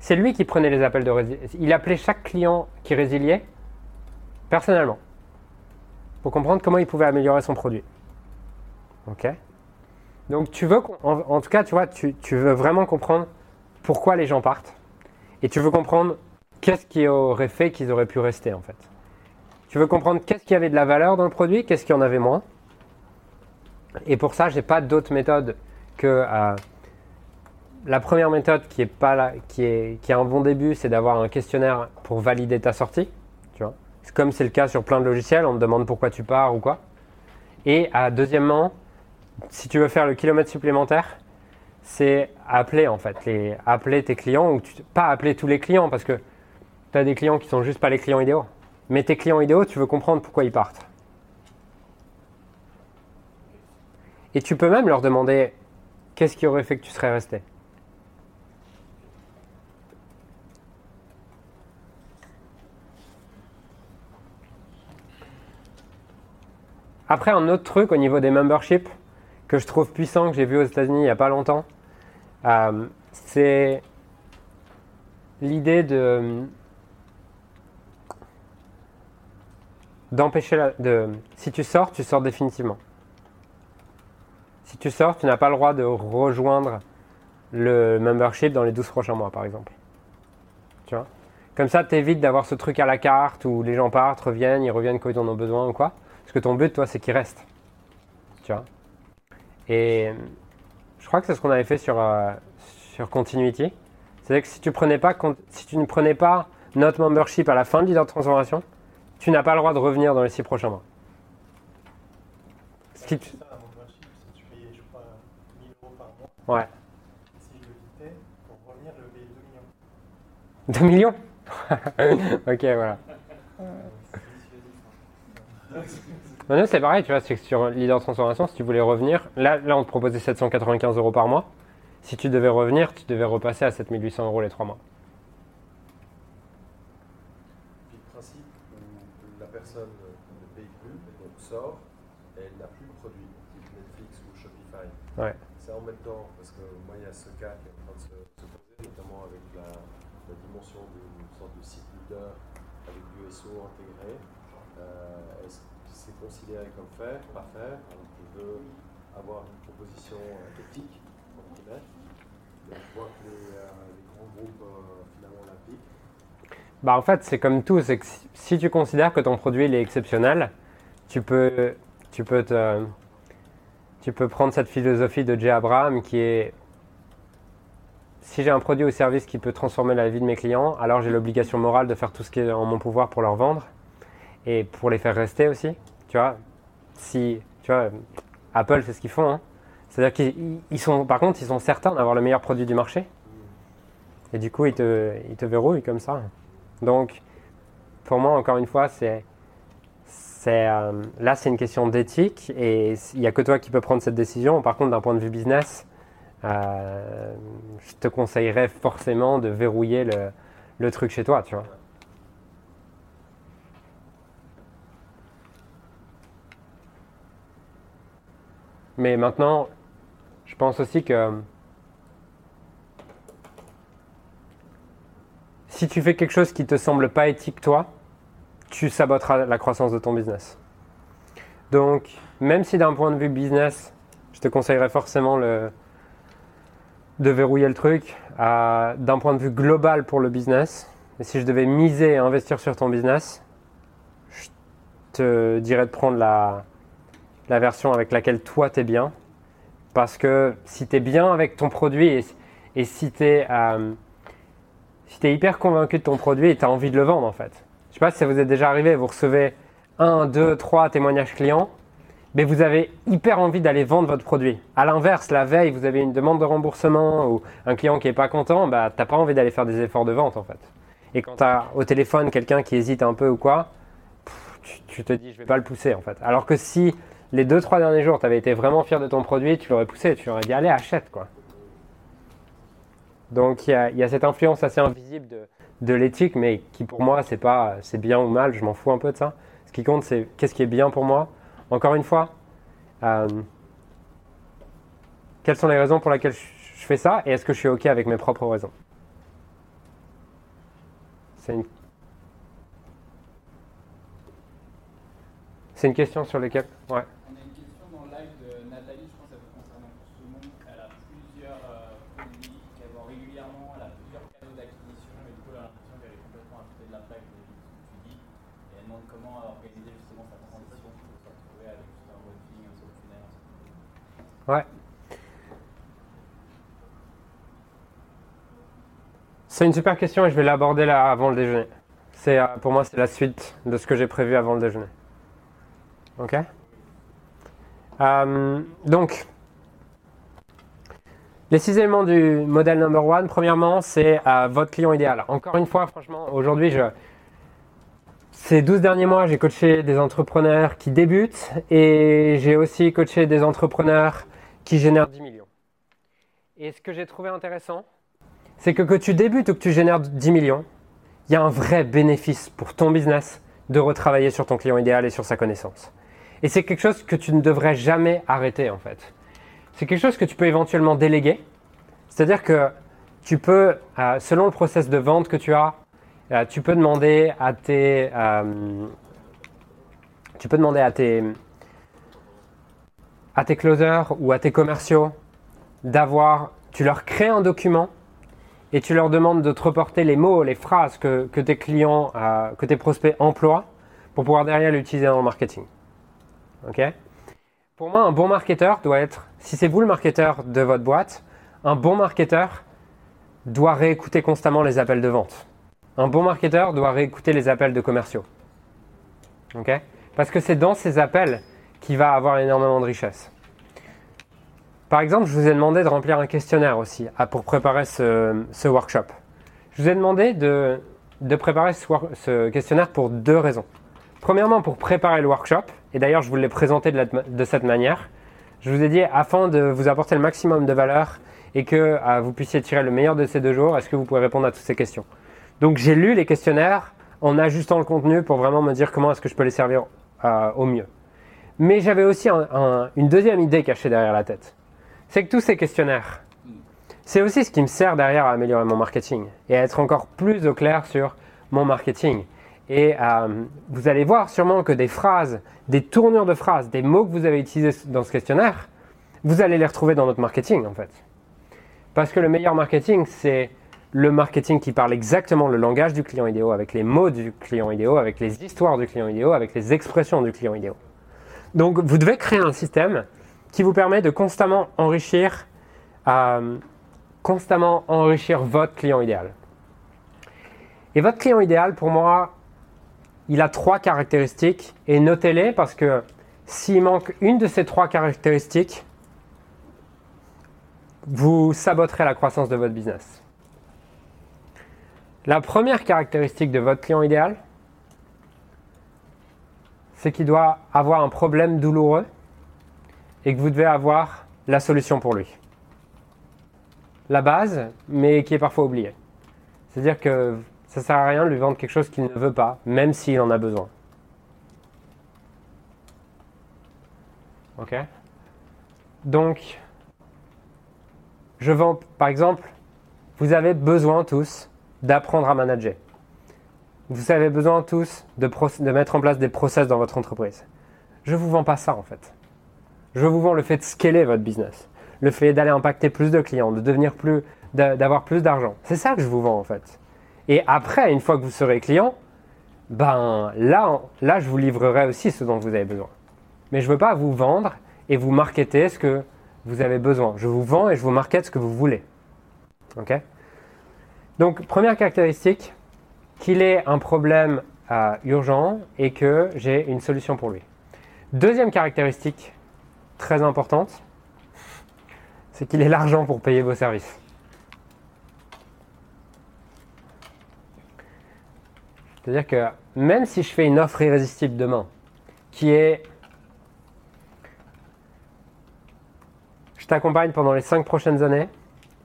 c'est lui qui prenait les appels de résiliation. Il appelait chaque client qui résiliait personnellement pour comprendre comment il pouvait améliorer son produit. Ok? Donc tu veux, en, tout cas, tu vois, tu, veux vraiment comprendre pourquoi les gens partent et tu veux comprendre qu'est-ce qui aurait fait qu'ils auraient pu rester en fait. Tu veux comprendre qu'est-ce qui avait de la valeur dans le produit, qu'est-ce qui en avait moins. Et pour ça, j'ai pas d'autre méthode que euh, la première méthode qui est pas qui est qui est un bon début, c'est d'avoir un questionnaire pour valider ta sortie. Comme c'est le cas sur plein de logiciels, on te demande pourquoi tu pars ou quoi. Et euh, deuxièmement, si tu veux faire le kilomètre supplémentaire, c'est appeler en fait, les, appeler tes clients ou pas appeler tous les clients parce que tu as des clients qui sont juste pas les clients idéaux. Mais tes clients idéaux, tu veux comprendre pourquoi ils partent. Et tu peux même leur demander qu'est-ce qui aurait fait que tu serais resté? Après, un autre truc au niveau des memberships que je trouve puissant, que j'ai vu aux États-Unis il n'y a pas longtemps, euh, c'est l'idée de d'empêcher la, de si tu sors, tu sors définitivement. Si tu sors, tu n'as pas le droit de rejoindre le membership dans les 12 prochains mois, par exemple. Tu vois? Comme ça, tu évites d'avoir ce truc à la carte où les gens partent, reviennent, ils reviennent quand ils en ont besoin ou quoi. Parce que ton but, toi, c'est qu'ils restent. Tu vois Et je crois que c'est ce qu'on avait fait sur, euh, sur Continuity. C'est-à-dire que si tu, prenais pas, con- si tu ne prenais pas notre membership à la fin de leader de transformation, tu n'as pas le droit de revenir dans les 6 prochains mois. Ce qui te- C'est ça, un membership, c'est tu payais, je crois, 1000 euros par mois. Ouais. Si je le quittais, pour revenir, je payais 2 millions. 2 millions? Ok, voilà. Non, c'est pareil, tu vois, c'est que sur Leader Transformation, si tu voulais revenir, là, là on te proposait 795 euros par mois. Si tu devais revenir, tu devais repasser à 7800 euros les 3 mois. Puis le principe où la personne ne paye plus, donc sort, et elle n'a plus de produit, type Netflix ou Shopify. Ouais. C'est en même temps, parce que moi il y a ce cas qui est en train de se, se poser, notamment avec la, la dimension d'une sorte de site leader avec du SEO intégré. Euh, Est-ce que c'est considéré comme faire, pas faire il veut avoir une proposition éthique, entre guillemets. Et je vois que les, euh, grands groupes euh, finalement l'appliquent. Bah en fait, c'est comme tout, c'est que si- tu considères que ton produit il est exceptionnel, tu peux, tu peux te, tu peux prendre cette philosophie de Jay Abraham qui est si j'ai un produit ou service qui peut transformer la vie de mes clients, alors j'ai l'obligation morale de faire tout ce qui est en mon pouvoir pour leur vendre et pour les faire rester aussi. Tu vois, si tu vois, Apple c'est ce qu'ils font. hein. C'est-à-dire qu'ils ils sont, par contre, ils sont certains d'avoir le meilleur produit du marché. Et du coup, ils te, ils te verrouillent comme ça. Donc, pour moi, encore une fois, c'est, euh, là, c'est une question d'éthique et il n'y a que toi qui peux prendre cette décision. Par contre, d'un point de vue business, euh, je te conseillerais forcément de verrouiller le, le truc chez toi, tu vois. Mais maintenant, je pense aussi que si tu fais quelque chose qui te semble pas éthique toi, tu saboteras la croissance de ton business. Donc, même si d'un point de vue business, je te conseillerais forcément de verrouiller le truc, d'un point de vue global pour le business, si je devais miser et investir sur ton business, te dirais de prendre la, la version avec laquelle toi t'es bien. Parce que si t'es bien avec ton produit et, si t'es euh, si t'es hyper convaincu de ton produit t'as envie de le vendre en fait. Je sais pas si ça vous est déjà arrivé, vous recevez un, deux, trois témoignages clients, mais vous avez hyper envie d'aller vendre votre produit. À l'inverse, la veille, vous avez une demande de remboursement ou un client qui est pas content, bah t'as pas envie d'aller faire des efforts de vente en fait. Et quand tu as au téléphone quelqu'un qui hésite un peu ou quoi, tu, tu te dis je vais pas le pousser en fait. Alors que si les deux trois derniers jours tu avais été vraiment fier de ton produit, tu l'aurais poussé, tu aurais dit allez achète quoi. Donc il y a, cette influence assez invisible de, l'éthique, mais qui pour moi c'est pas c'est bien ou mal, je m'en fous un peu de ça. Ce qui compte c'est qu'est-ce qui est bien pour moi. Encore une fois, euh, quelles sont les raisons pour lesquelles je fais ça et est-ce que je suis ok avec mes propres raisons? C'est une... C'est une question sur laquelle... Ouais. On a une question dans le live de Nathalie, je pense que ça peut concerner un peu tout le monde. Elle a plusieurs euh, produits qu'elle vend régulièrement, elle a plusieurs canaux d'acquisition et du coup elle a l'impression qu'elle est complètement à côté de la plaque de ce que tu dis. Et elle demande comment organiser justement sa transition pour se retrouver avec juste un bon feeling, un seul tunnel, un seul Ouais. C'est une super question et je vais l'aborder là avant le déjeuner. C'est euh, pour moi c'est la suite de ce que j'ai prévu avant le déjeuner. Ok? Euh, donc, les six éléments du modèle number one. Premièrement, c'est euh, votre client idéal. Encore une fois, franchement, aujourd'hui, je ces 12 derniers mois, j'ai coaché des entrepreneurs qui débutent et j'ai aussi coaché des entrepreneurs qui génèrent 10 millions. Et ce que j'ai trouvé intéressant, c'est que que tu débutes ou que tu génères 10 millions, il y a un vrai bénéfice pour ton business de retravailler sur ton client idéal et sur sa connaissance. Et c'est quelque chose que tu ne devrais jamais arrêter en fait. C'est quelque chose que tu peux éventuellement déléguer. C'est-à-dire que tu peux, euh, selon le process de vente que tu as, euh, tu peux demander à tes, euh, tu peux demander à tes, à tes closers ou à tes commerciaux d'avoir, tu leur crées un document et tu leur demandes de te reporter les mots, les phrases que, que tes clients, euh, que tes prospects emploient pour pouvoir derrière l'utiliser dans le marketing. Ok? Pour moi, un bon marketeur doit être, si c'est vous le marketeur de votre boîte, un bon marketeur doit réécouter constamment les appels de vente. Un bon marketeur doit réécouter les appels de commerciaux. Ok? Parce que c'est dans ces appels qu'il va avoir énormément de richesse. Par exemple, je vous ai demandé de remplir un questionnaire aussi ah, pour préparer ce, workshop. Je vous ai demandé de, préparer ce, questionnaire pour deux raisons. Premièrement, pour préparer le workshop, et d'ailleurs je vous l'ai présenté de, cette manière. Je vous ai dit, afin de vous apporter le maximum de valeur et que euh, vous puissiez tirer le meilleur de ces deux jours, est-ce que vous pouvez répondre à toutes ces questions? Donc j'ai lu les questionnaires en ajustant le contenu pour vraiment me dire comment est-ce que je peux les servir euh, au mieux. Mais j'avais aussi un- un- une deuxième idée cachée derrière la tête. C'est que tous ces questionnaires, c'est aussi ce qui me sert derrière à améliorer mon marketing et à être encore plus au clair sur mon marketing. Et euh, vous allez voir sûrement que des phrases, des tournures de phrases, des mots que vous avez utilisés dans ce questionnaire, vous allez les retrouver dans notre marketing en fait. Parce que le meilleur marketing, c'est le marketing qui parle exactement le langage du client idéal, avec les mots du client idéal, avec les histoires du client idéal, avec les expressions du client idéal. Donc vous devez créer un système qui vous permet de constamment enrichir, euh, constamment enrichir votre client idéal. Et votre client idéal, pour moi, il a trois caractéristiques et notez-les parce que s'il manque une de ces trois caractéristiques, vous saboterez la croissance de votre business. La première caractéristique de votre client idéal, c'est qu'il doit avoir un problème douloureux et que vous devez avoir la solution pour lui. La base, mais qui est parfois oubliée. C'est-à-dire que ça sert à rien de lui vendre quelque chose qu'il ne veut pas, même s'il en a besoin. Ok Donc, je vends, par exemple, vous avez besoin tous d'apprendre à manager. Vous avez besoin tous de, mettre en place des process dans votre entreprise. Je vous vends pas ça en fait. Je vous vends le fait de scaler votre business, le fait d'aller impacter plus de clients, de devenir plus, d'a- d'avoir plus d'argent. C'est ça que je vous vends en fait. Et après, une fois que vous serez client, ben là, là, je vous livrerai aussi ce dont vous avez besoin. Mais je ne veux pas vous vendre et vous marketer ce que vous avez besoin. Je vous vends et je vous market ce que vous voulez. Ok? Donc, première caractéristique, qu'il ait un problème euh, urgent et que j'ai une solution pour lui. Deuxième caractéristique très importante, c'est qu'il ait l'argent pour payer vos services. C'est-à-dire que même si je fais une offre irrésistible demain, qui est je t'accompagne pendant les 5 prochaines années,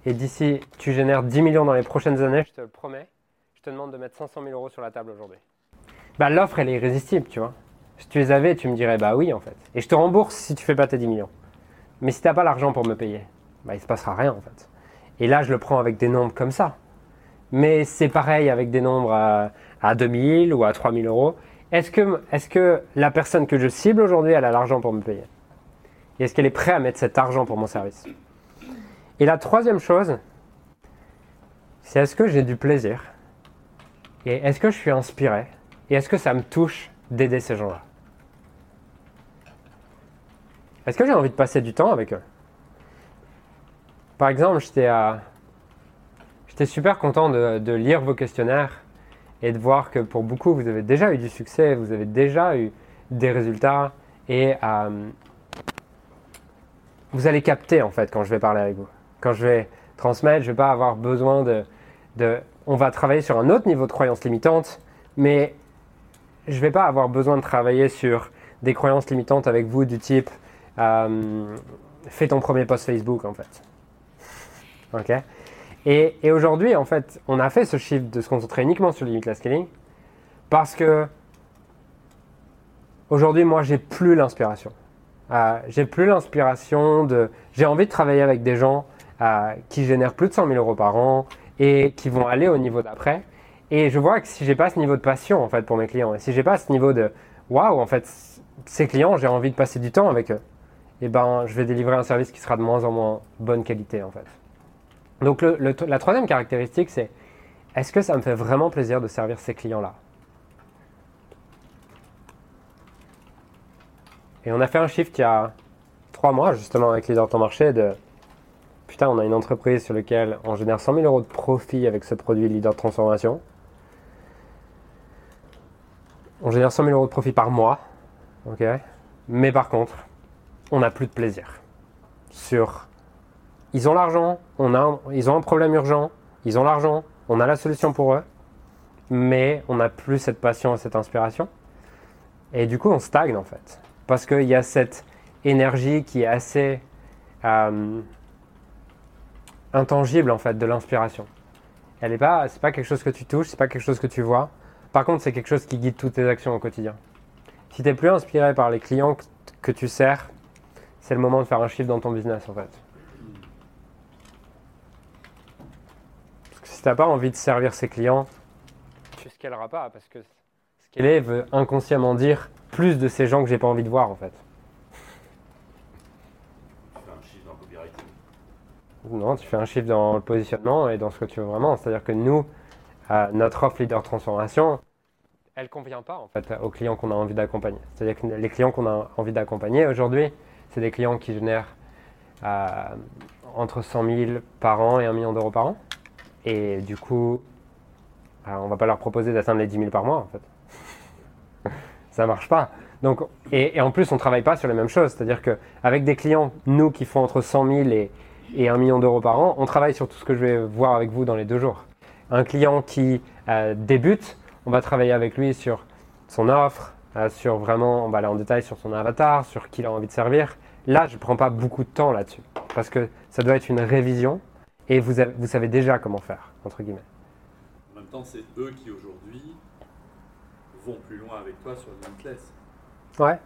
et d'ici tu génères 10 millions dans les prochaines années, je te le promets, te demande de mettre 500 000 euros sur la table aujourd'hui. Bah, l'offre, elle est irrésistible, tu vois. Si tu les avais, tu me dirais, bah oui, en fait. Et je te rembourse si tu fais pas tes 10 millions. Mais si tu n'as pas l'argent pour me payer, bah, il se passera rien, en fait. Et là, je le prends avec des nombres comme ça. Mais c'est pareil avec des nombres à, à 2000 ou à 3000 euros. Est-ce que, est que la personne que je cible aujourd'hui, elle a l'argent pour me payer? Et est-ce qu'elle est prête à mettre cet argent pour mon service? Et la troisième chose, c'est est-ce que j'ai du plaisir Et est-ce que je suis inspiré Et est-ce que ça me touche d'aider ces gens-là Est-ce que j'ai envie de passer du temps avec eux Par exemple, j'étais super content de, lire vos questionnaires et de voir que pour beaucoup, vous avez déjà eu du succès, vous avez déjà eu des résultats et euh, vous allez capter en fait quand je vais parler avec vous. Quand je vais transmettre, je ne vais pas avoir besoin de, On va travailler sur un autre niveau de croyance limitante, mais je ne vais pas avoir besoin de travailler sur des croyances limitantes avec vous du type euh, fais ton premier post Facebook en fait. Ok? Et, aujourd'hui, en fait, on a fait ce chiffre de se concentrer uniquement sur limitless scaling parce que aujourd'hui, moi, j'ai plus l'inspiration. Euh, j'ai plus l'inspiration de. J'ai envie de travailler avec des gens euh, qui génèrent plus de 100 000 euros par an et qui vont aller au niveau d'après. Et je vois que si j'ai pas ce niveau de passion en fait pour mes clients et si j'ai pas ce niveau de waouh en fait ces clients j'ai envie de passer du temps avec eux, et eh ben je vais délivrer un service qui sera de moins en moins bonne qualité en fait. Donc la troisième caractéristique, c'est est-ce que ça me fait vraiment plaisir de servir ces clients-là? Et on a fait un shift il y a trois mois, justement, avec Leader Temps Marché, de putain, on a une entreprise sur laquelle on génère 100 000 euros de profit avec ce produit Leader de Transformation. On génère 100 000 euros de profit par mois, ok? Mais par contre, on n'a plus de plaisir sur ils ont l'argent, on a, ils ont un problème urgent, ils ont l'argent, on a la solution pour eux, mais on n'a plus cette passion et cette inspiration. Et du coup, on stagne en fait. Parce qu'il y a cette énergie qui est assez euh, intangible en fait de l'inspiration. Elle n'est pas, c'est pas quelque chose que tu touches, c'est pas quelque chose que tu vois. Par contre, c'est quelque chose qui guide toutes tes actions au quotidien. Si tu es plus inspiré par les clients que tu sers, c'est le moment de faire un chiffre dans ton business en fait. tu n'as pas envie de servir ses clients, tu scaleras pas parce que scaler veut inconsciemment dire plus de ces gens que j'ai pas envie de voir en fait. Tu fais un chiffre dans le copywriting Non, tu fais un chiffre dans le positionnement et dans ce que tu veux vraiment. C'est-à-dire que nous, notre offre leader transformation, elle convient pas en fait aux clients qu'on a envie d'accompagner. C'est-à-dire que les clients qu'on a envie d'accompagner aujourd'hui, c'est des clients qui génèrent euh, entre 100 000 par an et 1 million d'euros par an. Et du coup, euh, on va pas leur proposer d'atteindre les 10 000 par mois, en fait. ça marche pas. Donc, et, en plus, on travaille pas sur les mêmes choses. C'est-à-dire qu'avec des clients, nous, qui font entre 100 000 et, et 1 million d'euros par an, on travaille sur tout ce que je vais voir avec vous dans les deux jours. Un client qui euh, débute, on va travailler avec lui sur son offre, euh, sur vraiment, on va aller en détail sur son avatar, sur qui il a envie de servir. Là, je ne prends pas beaucoup de temps là-dessus, parce que ça doit être une révision et vous, vous savez déjà comment faire, entre guillemets. En même temps, c'est eux qui aujourd'hui vont plus loin avec toi sur Limitless. Ouais.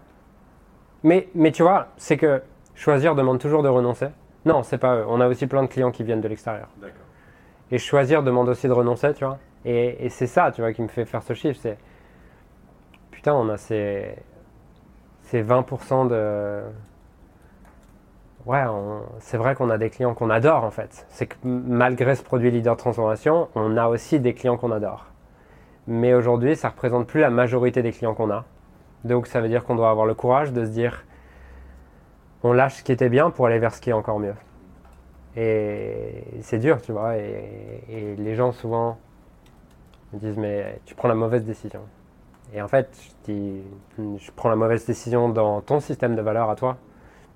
Mais, mais tu vois, c'est que choisir demande toujours de renoncer. Non, c'est pas eux. On a aussi plein de clients qui viennent de l'extérieur. D'accord. Et choisir demande aussi de renoncer, tu vois. Et, et c'est ça, tu vois, qui me fait faire ce chiffre. C'est putain, on a ces, ces 20% de ouais, c'est vrai qu'on a des clients qu'on adore en fait. C'est que malgré ce produit leader transformation, on a aussi des clients qu'on adore. mais aujourd'hui, ça ne représente plus la majorité des clients qu'on a. Donc ça veut dire qu'on doit avoir le courage de se dire, on lâche ce qui était bien pour aller vers ce qui est encore mieux. Et c'est dur, tu vois, et, les gens souvent me disent, mais tu prends la mauvaise décision. Et en fait, je dis, je prends la mauvaise décision dans ton système de valeur à toi.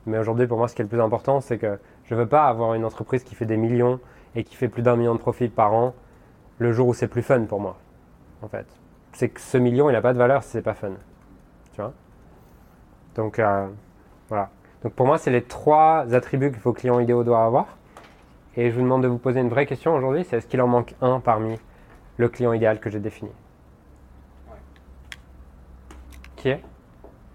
Mais aujourd'hui, pour moi, ce qui est le plus important, c'est que je ne veux pas avoir une entreprise qui fait des millions et qui fait plus d'un million de profits par an le jour où c'est plus fun pour moi. En fait, c'est que ce million, il n'a pas de valeur si c'est pas fun. Tu vois Donc, euh, voilà. Donc, pour moi, c'est les trois attributs que vos clients idéaux doivent avoir. Et je vous demande de vous poser une vraie question aujourd'hui c'est est-ce qu'il en manque un parmi le client idéal que j'ai défini? Ouais. Qui est?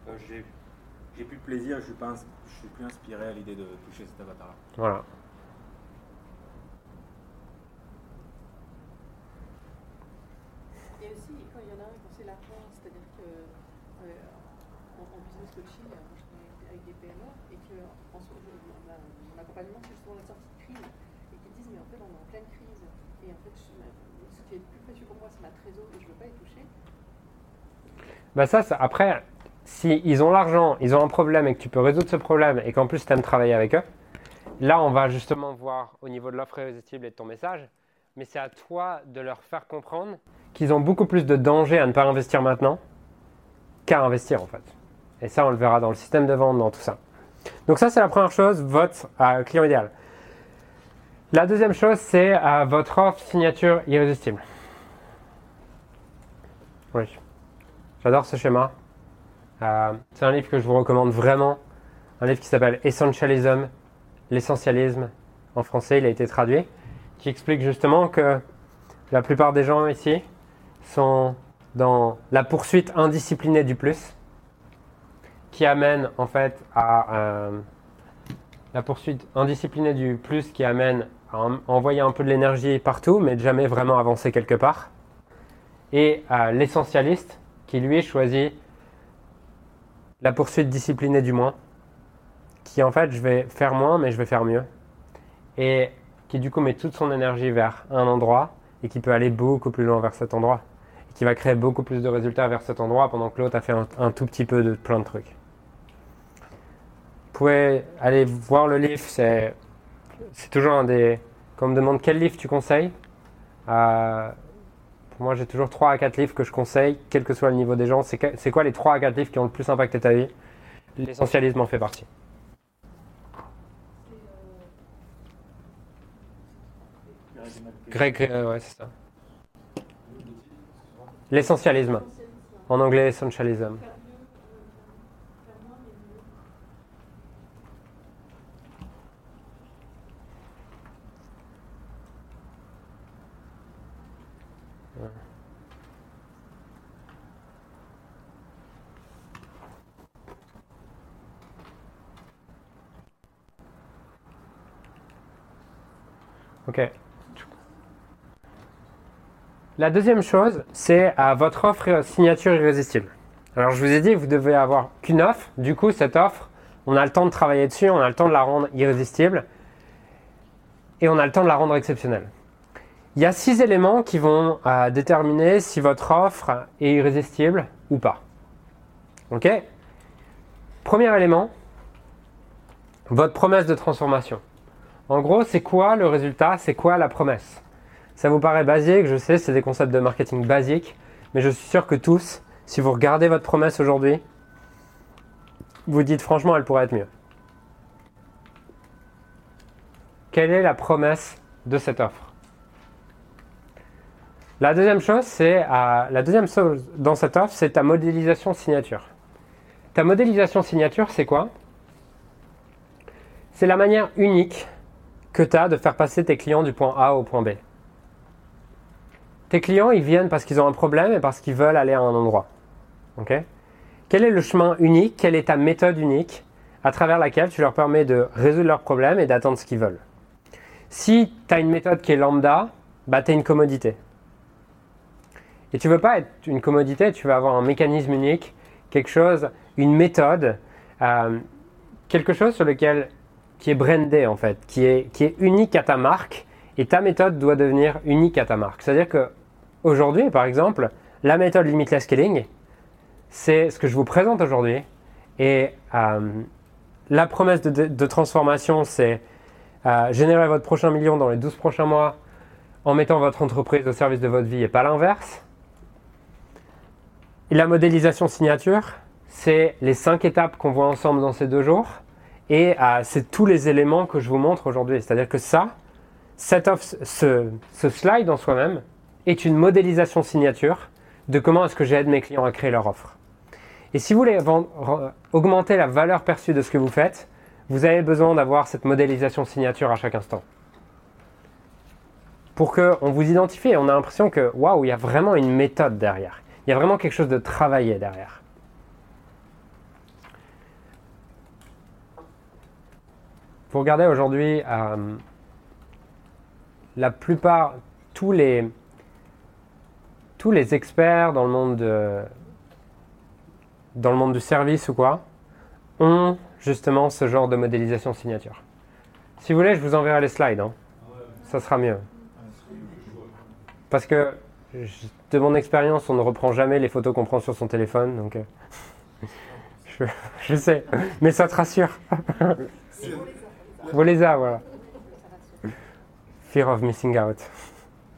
Euh, j'ai, plus de plaisir, je suis, pas ins- je suis plus inspiré à l'idée de toucher cet avatar-là. Voilà. Et aussi, quand il y en a un, quand c'est l'argent, c'est-à-dire que euh, en, en business coaching, avec des PME et que en je- mon, ma- mon accompagnement, c'est souvent la sortie de crise et qu'ils disent, mais en fait, on est en pleine crise et en fait, je- ce qui est le plus précieux pour moi, c'est ma trésor et je ne veux pas y toucher. Bah ça, ça- après, si ils ont l'argent, ils ont un problème et que tu peux résoudre ce problème et qu'en plus tu aimes travailler avec eux, là on va justement voir au niveau de l'offre irrésistible et de ton message, mais c'est à toi de leur faire comprendre qu'ils ont beaucoup plus de danger à ne pas investir maintenant qu'à investir en fait. Et ça on le verra dans le système de vente, dans tout ça. Donc ça c'est la première chose, votre euh, client idéal. La deuxième chose c'est euh, votre offre signature irrésistible. Oui. J'adore ce schéma. Euh, c'est un livre que je vous recommande vraiment. Un livre qui s'appelle Essentialism, l'essentialisme. En français, il a été traduit. Qui explique justement que la plupart des gens ici sont dans la poursuite indisciplinée du plus, qui amène en fait à euh, la poursuite indisciplinée du plus, qui amène à en- envoyer un peu de l'énergie partout, mais jamais vraiment avancer quelque part. Et euh, l'essentialiste, qui lui choisit la poursuite disciplinée du moins, qui en fait je vais faire moins mais je vais faire mieux, et qui du coup met toute son énergie vers un endroit et qui peut aller beaucoup plus loin vers cet endroit, et qui va créer beaucoup plus de résultats vers cet endroit pendant que l'autre a fait un tout petit peu de plein de trucs. Vous pouvez aller voir le livre, c'est c'est toujours un des... Quand on me demande quel livre tu conseilles, euh, pour moi, j'ai toujours 3 à 4 livres que je conseille, quel que soit le niveau des gens. C'est c'est quoi les 3 à 4 livres qui ont le plus impacté ta vie? L'essentialisme en fait partie. Greg, euh, ouais, c'est ça. L'essentialisme. En anglais, essentialism. Ok. La deuxième chose, c'est à votre offre signature irrésistible. Alors je vous ai dit, vous devez avoir qu'une offre. Du coup, cette offre, on a le temps de travailler dessus, on a le temps de la rendre irrésistible et on a le temps de la rendre exceptionnelle. Il y a six éléments qui vont euh, déterminer si votre offre est irrésistible ou pas. Ok? Premier élément, votre promesse de transformation. En gros, c'est quoi le résultat? C'est quoi la promesse? Ça vous paraît basique, je sais, c'est des concepts de marketing basiques, mais je suis sûr que tous, si vous regardez votre promesse aujourd'hui, vous dites franchement, elle pourrait être mieux. Quelle est la promesse de cette offre? La deuxième chose, c'est la deuxième chose dans cette offre, c'est ta modélisation signature. Ta modélisation signature, c'est quoi? C'est la manière unique que tu as de faire passer tes clients du point A au point B. Tes clients, ils viennent parce qu'ils ont un problème et parce qu'ils veulent aller à un endroit. Ok? Quel est le chemin unique? Quelle est ta méthode unique à travers laquelle tu leur permets de résoudre leurs problèmes et d'atteindre ce qu'ils veulent? Si tu as une méthode qui est lambda, bah, tu es une commodité. Et tu veux pas être une commodité, tu veux avoir un mécanisme unique, quelque chose, une méthode, euh, quelque chose sur lequel qui est brandé en fait, qui est, unique à ta marque et ta méthode doit devenir unique à ta marque. C'est-à-dire que aujourd'hui, par exemple, la méthode Limitless Scaling, c'est ce que je vous présente aujourd'hui. Et euh, la promesse de, transformation, c'est euh, générer votre prochain million dans les 12 prochains mois en mettant votre entreprise au service de votre vie et pas l'inverse. Et la modélisation signature, c'est les cinq étapes qu'on voit ensemble dans ces deux jours. Et c'est tous les éléments que je vous montre aujourd'hui. C'est-à-dire que ça, cette offre- ce, slide en soi-même est une modélisation signature de comment est-ce que j'aide mes clients à créer leur offre. Et si vous voulez augmenter la valeur perçue de ce que vous faites, vous avez besoin d'avoir cette modélisation signature à chaque instant. Pour qu'on vous identifie, on a l'impression que waouh, il y a vraiment une méthode derrière. Il y a vraiment quelque chose de travaillé derrière. Vous regardez aujourd'hui, euh, la plupart, tous les, tous les experts dans le monde de- dans le monde du service ou quoi, ont justement ce genre de modélisation signature. Si vous voulez, je vous enverrai les slides. hein. Ça sera mieux. Parce que de mon expérience, on ne reprend jamais les photos qu'on prend sur son téléphone. Donc, euh, je sais, mais ça te rassure. Vous les a, voilà. Fear of missing out.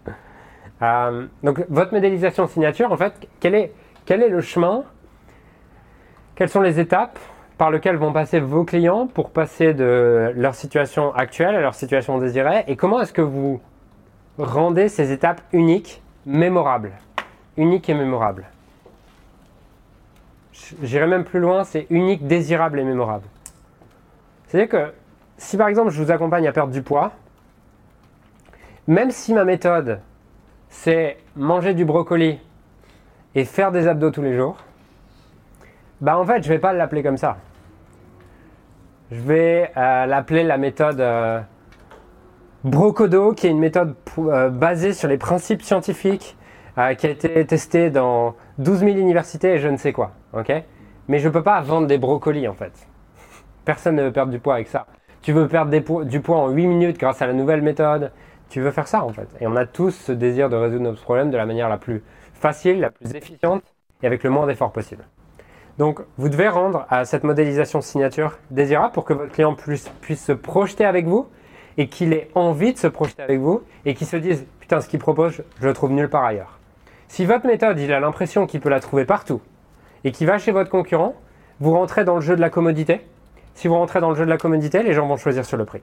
Euh, donc, votre modélisation signature, en fait, quel est, quel est le chemin? Quelles sont les étapes par lesquelles vont passer vos clients pour passer de leur situation actuelle à leur situation désirée? Et comment est-ce que vous rendez ces étapes uniques, mémorables? Uniques et mémorables. J'irai même plus loin, c'est unique, désirable et mémorable. C'est-à-dire que si par exemple je vous accompagne à perdre du poids, même si ma méthode c'est manger du brocoli et faire des abdos tous les jours, bah en fait je vais pas l'appeler comme ça. Je vais euh, l'appeler la méthode euh, Brocodo, qui est une méthode euh, basée sur les principes scientifiques, euh, qui a été testée dans 12 000 universités et je ne sais quoi. ok? Mais je ne peux pas vendre des brocolis en fait. Personne ne veut perdre du poids avec ça. Tu veux perdre du poids en 8 minutes grâce à la nouvelle méthode. Tu veux faire ça en fait. Et on a tous ce désir de résoudre nos problèmes de la manière la plus facile, la plus efficiente et avec le moins d'efforts possible. Donc, vous devez rendre à cette modélisation signature désirable pour que votre client puisse, se projeter avec vous et qu'il ait envie de se projeter avec vous et qu'il se dise Putain, ce qu'il propose, je le trouve nulle part ailleurs. Si votre méthode, il a l'impression qu'il peut la trouver partout et qu'il va chez votre concurrent, vous rentrez dans le jeu de la commodité. Si vous rentrez dans le jeu de la commodité, les gens vont choisir sur le prix.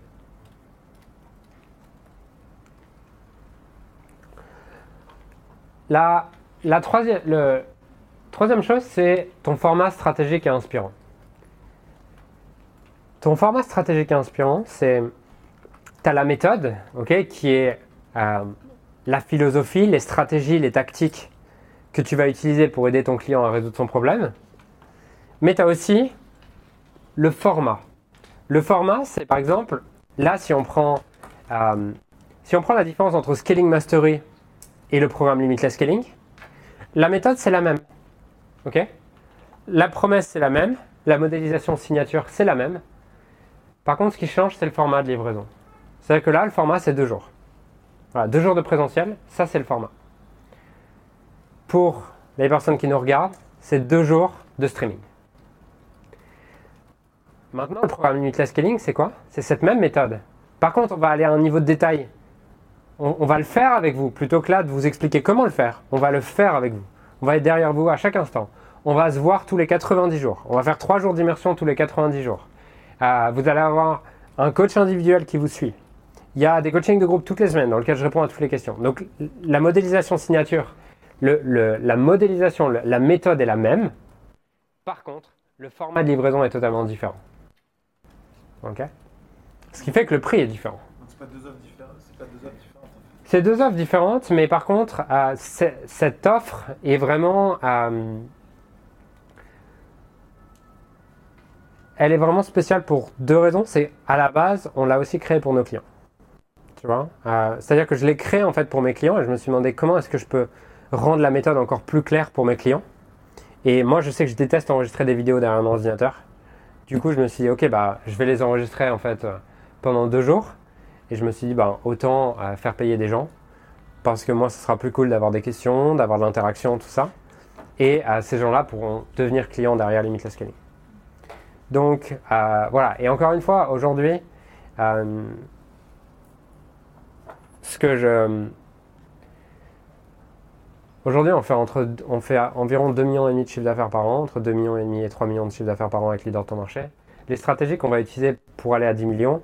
La, la troisième, chose, c'est ton format stratégique et inspirant. Ton format stratégique et inspirant, c'est tu as la méthode, qui est euh, la philosophie, les stratégies, les tactiques que tu vas utiliser pour aider ton client à résoudre son problème. Mais tu as aussi le format. Le format, c'est par exemple, là, si on prend, euh, si on prend la différence entre Scaling Mastery et le programme Limitless Scaling, la méthode, c'est la même. Ok? La promesse, c'est la même. La modélisation signature, c'est la même. Par contre, ce qui change, c'est le format de livraison. C'est-à-dire que là, le format, c'est deux jours. Voilà, deux jours de présentiel, ça, c'est le format. Pour les personnes qui nous regardent, c'est deux jours de streaming. Maintenant, le programme Limitless Scaling, c'est quoi? C'est cette même méthode. Par contre, on va aller à un niveau de détail. On, on va le faire avec vous, plutôt que là de vous expliquer comment le faire. On va le faire avec vous. On va être derrière vous à chaque instant. On va se voir tous les 90 jours. On va faire 3 jours d'immersion tous les 90 jours. Euh, vous allez avoir un coach individuel qui vous suit. Il y a des coachings de groupe toutes les semaines dans lesquels je réponds à toutes les questions. Donc la modélisation signature, le- le- la modélisation, le- la méthode est la même. Par contre, le format de livraison est totalement différent. Ok Ce qui fait que le prix est différent. Donc c'est pas deux offres différentes. C'est pas deux offres différentes. en fait. C'est deux offres différentes, mais par contre, euh, cette offre est vraiment. euh, elle est vraiment spéciale pour deux raisons. C'est à la base, on l'a aussi créée pour nos clients. Tu vois? Euh, C'est-à-dire que je l'ai créée en fait pour mes clients et je me suis demandé comment est-ce que je peux rendre la méthode encore plus claire pour mes clients. Et moi, je sais que je déteste enregistrer des vidéos derrière un ordinateur. Du coup, je me suis dit, ok, bah, je vais les enregistrer en fait pendant deux jours. Et je me suis dit, bah, autant euh, faire payer des gens parce que moi, ce sera plus cool d'avoir des questions, d'avoir de l'interaction, tout ça. Et euh, ces gens-là pourront devenir clients derrière Limitless Scaling. Donc euh, voilà, et encore une fois, aujourd'hui, ce que je... Aujourd'hui, on fait, entre, on fait environ 2 millions de chiffre d'affaires par an, entre 2 millions et demi et 3 millions de chiffre d'affaires par an avec Leader de ton marché. Les stratégies qu'on va utiliser pour aller à 10 millions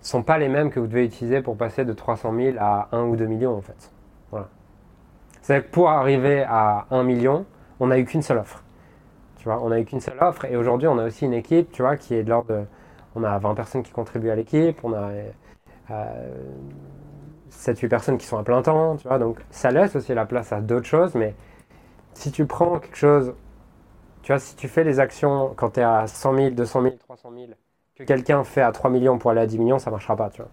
sont pas les mêmes que vous devez utiliser pour passer de 300 000 à 1 ou 2 millions en fait. Voilà. C'est-à-dire que pour arriver à 1 million, on n'a eu qu'une seule offre. Tu vois, on n'a eu qu'une seule offre et aujourd'hui on a aussi une équipe, tu vois, qui est de l'ordre de, on a 20 personnes qui contribuent à l'équipe, on a euh, 7-8 personnes qui sont à plein temps, tu vois, donc ça laisse aussi la place à d'autres choses, mais si tu prends quelque chose, tu vois, si tu fais les actions quand tu es à 100 000, 200 000, 300 000, que quelqu'un fait à 3 millions pour aller à 10 millions, ça marchera pas, tu vois.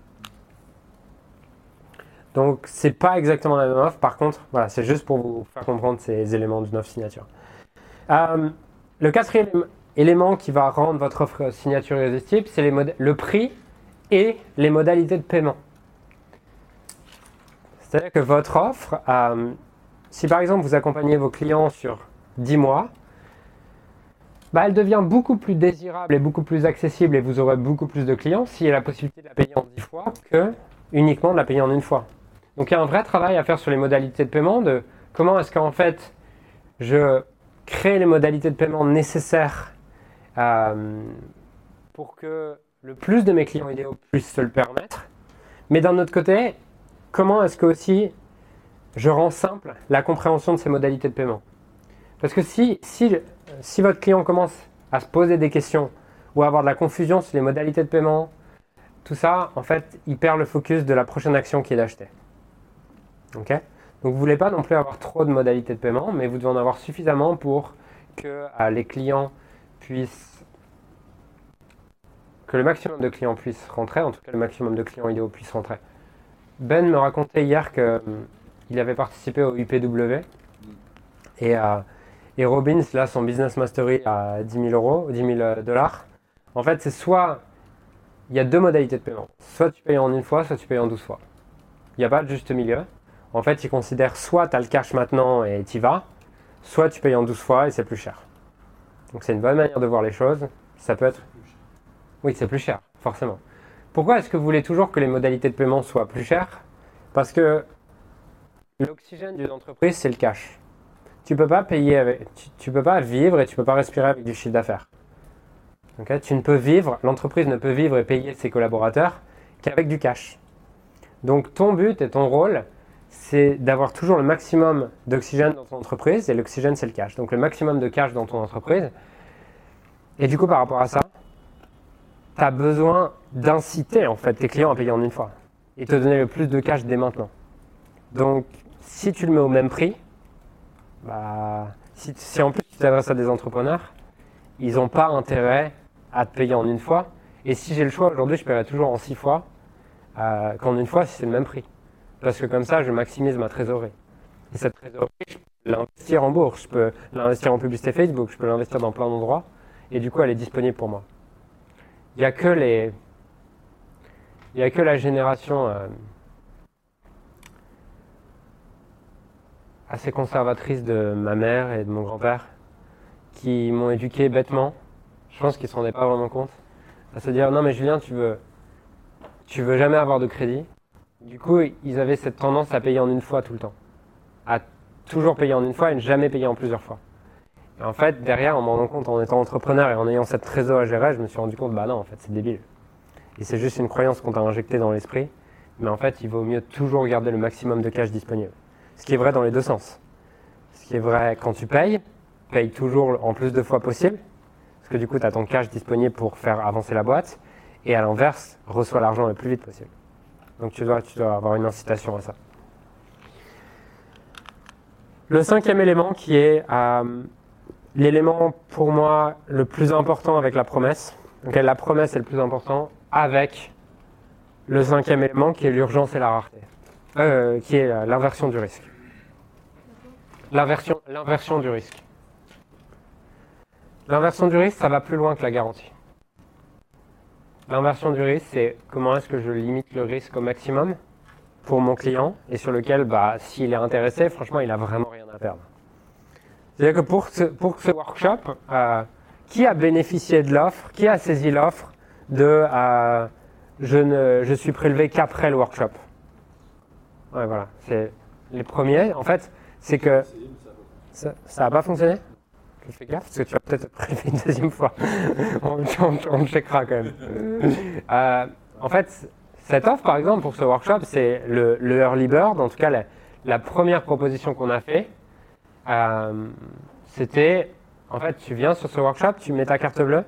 Donc c'est pas exactement la même offre, par contre, voilà, c'est juste pour vous faire comprendre ces éléments d'une offre signature. Euh, le quatrième élément qui va rendre votre offre signature irrésistible, c'est le prix et les modalités de paiement. C'est-à-dire que votre offre, euh, si par exemple vous accompagnez vos clients sur 10 mois, bah, elle devient beaucoup plus désirable et beaucoup plus accessible et vous aurez beaucoup plus de clients s'il y a la possibilité de la payer en 10 fois que uniquement de la payer en une fois. Donc il y a un vrai travail à faire sur les modalités de paiement, de comment est-ce qu'en fait je crée les modalités de paiement nécessaires euh, pour que le plus de mes clients idéaux puissent se le permettre. Mais d'un autre côté, comment est-ce que aussi je rends simple la compréhension de ces modalités de paiement? Parce que si, si, si votre client commence à se poser des questions ou à avoir de la confusion sur les modalités de paiement, tout ça, en fait, il perd le focus de la prochaine action qui est d'acheter. Ok? Donc vous voulez pas non plus avoir trop de modalités de paiement, mais vous devez en avoir suffisamment pour que euh, les clients puissent que le maximum de clients puissent rentrer, en tout cas le maximum de clients idéaux puissent rentrer. Ben me racontait hier qu'il avait participé au UPW et, euh, et Robbins, là, son business mastery à 10 000 euros, 10 000 dollars. En fait, c'est soit il y a deux modalités de paiement. Soit tu payes en une fois, soit tu payes en 12 fois. Il n'y a pas de juste milieu. En fait, il considère soit tu as le cash maintenant et tu vas, soit tu payes en 12 fois et c'est plus cher. Donc c'est une bonne manière de voir les choses. Ça peut être oui, c'est plus cher, forcément. Pourquoi est-ce que vous voulez toujours que les modalités de paiement soient plus chères? Parce que l'oxygène d'une entreprise, c'est le cash. Tu peux pas payer tu, peux pas vivre et tu peux pas respirer avec du chiffre d'affaires. Ok? Tu ne peux vivre, l'entreprise ne peut vivre et payer ses collaborateurs qu'avec du cash. Donc ton but et ton rôle, c'est d'avoir toujours le maximum d'oxygène dans ton entreprise et l'oxygène c'est le cash. Donc le maximum de cash dans ton entreprise. Et du coup par rapport à ça, tu as besoin d'inciter en fait tes clients à payer en une fois et te donner le plus de cash dès maintenant. Donc, si tu le mets au même prix, bah, si, en plus tu t'adresses à des entrepreneurs, ils n'ont pas intérêt à te payer en une fois. Et si j'ai le choix aujourd'hui, je paierai toujours en six fois euh, qu'en une fois si c'est le même prix. Parce que comme ça, je maximise ma trésorerie. Et cette trésorerie, je peux l'investir en bourse, je peux l'investir en publicité Facebook, je peux l'investir dans plein d'endroits. Et du coup, elle est disponible pour moi. Il n'y a que la génération euh, assez conservatrice de ma mère et de mon grand-père qui m'ont éduqué bêtement. Je pense qu'ils ne se rendaient pas vraiment compte. À se dire non mais Julien, tu veux, tu veux jamais avoir de crédit. Du coup, ils avaient cette tendance à payer en une fois tout le temps. À toujours payer en une fois et ne jamais payer en plusieurs fois. En fait, derrière, en m'en rendant compte, en étant entrepreneur et en ayant cette trésor à gérer, je me suis rendu compte, bah non, en fait, c'est débile. Et c'est juste une croyance qu'on t'a injectée dans l'esprit. Mais en fait, il vaut mieux toujours garder le maximum de cash disponible. Ce qui est vrai dans les deux sens. Ce qui est vrai quand tu payes, paye toujours en plus de fois possible. Parce que du coup, tu as ton cash disponible pour faire avancer la boîte. Et à l'inverse, reçois l'argent le plus vite possible. Donc tu dois, tu dois avoir une incitation à ça. Le cinquième élément qui est euh, l'élément pour moi le plus important avec la promesse. La promesse est le plus important avec le cinquième élément qui est l'urgence et la rareté. Euh, qui est l'inversion du risque. L'inversion, l'inversion du risque. L'inversion du risque, ça va plus loin que la garantie. L'inversion du risque, c'est comment est-ce que je limite le risque au maximum pour mon client et sur lequel, bah, s'il est intéressé, franchement, il a vraiment rien à perdre. C'est-à-dire que pour ce, pour ce workshop, euh, qui a bénéficié de l'offre Qui a saisi l'offre de euh, je, ne, je suis prélevé qu'après le workshop Ouais, voilà. C'est les premiers. En fait, c'est que ça n'a pas fonctionné Je fais gaffe parce que tu vas peut-être être prélevé une deuxième fois. on, on, on checkera quand même. Euh, en fait, cette offre, par exemple, pour ce workshop, c'est le, le early bird. En tout cas, la, la première proposition qu'on a fait, euh, c'était en fait, tu viens sur ce workshop, tu mets ta carte bleue,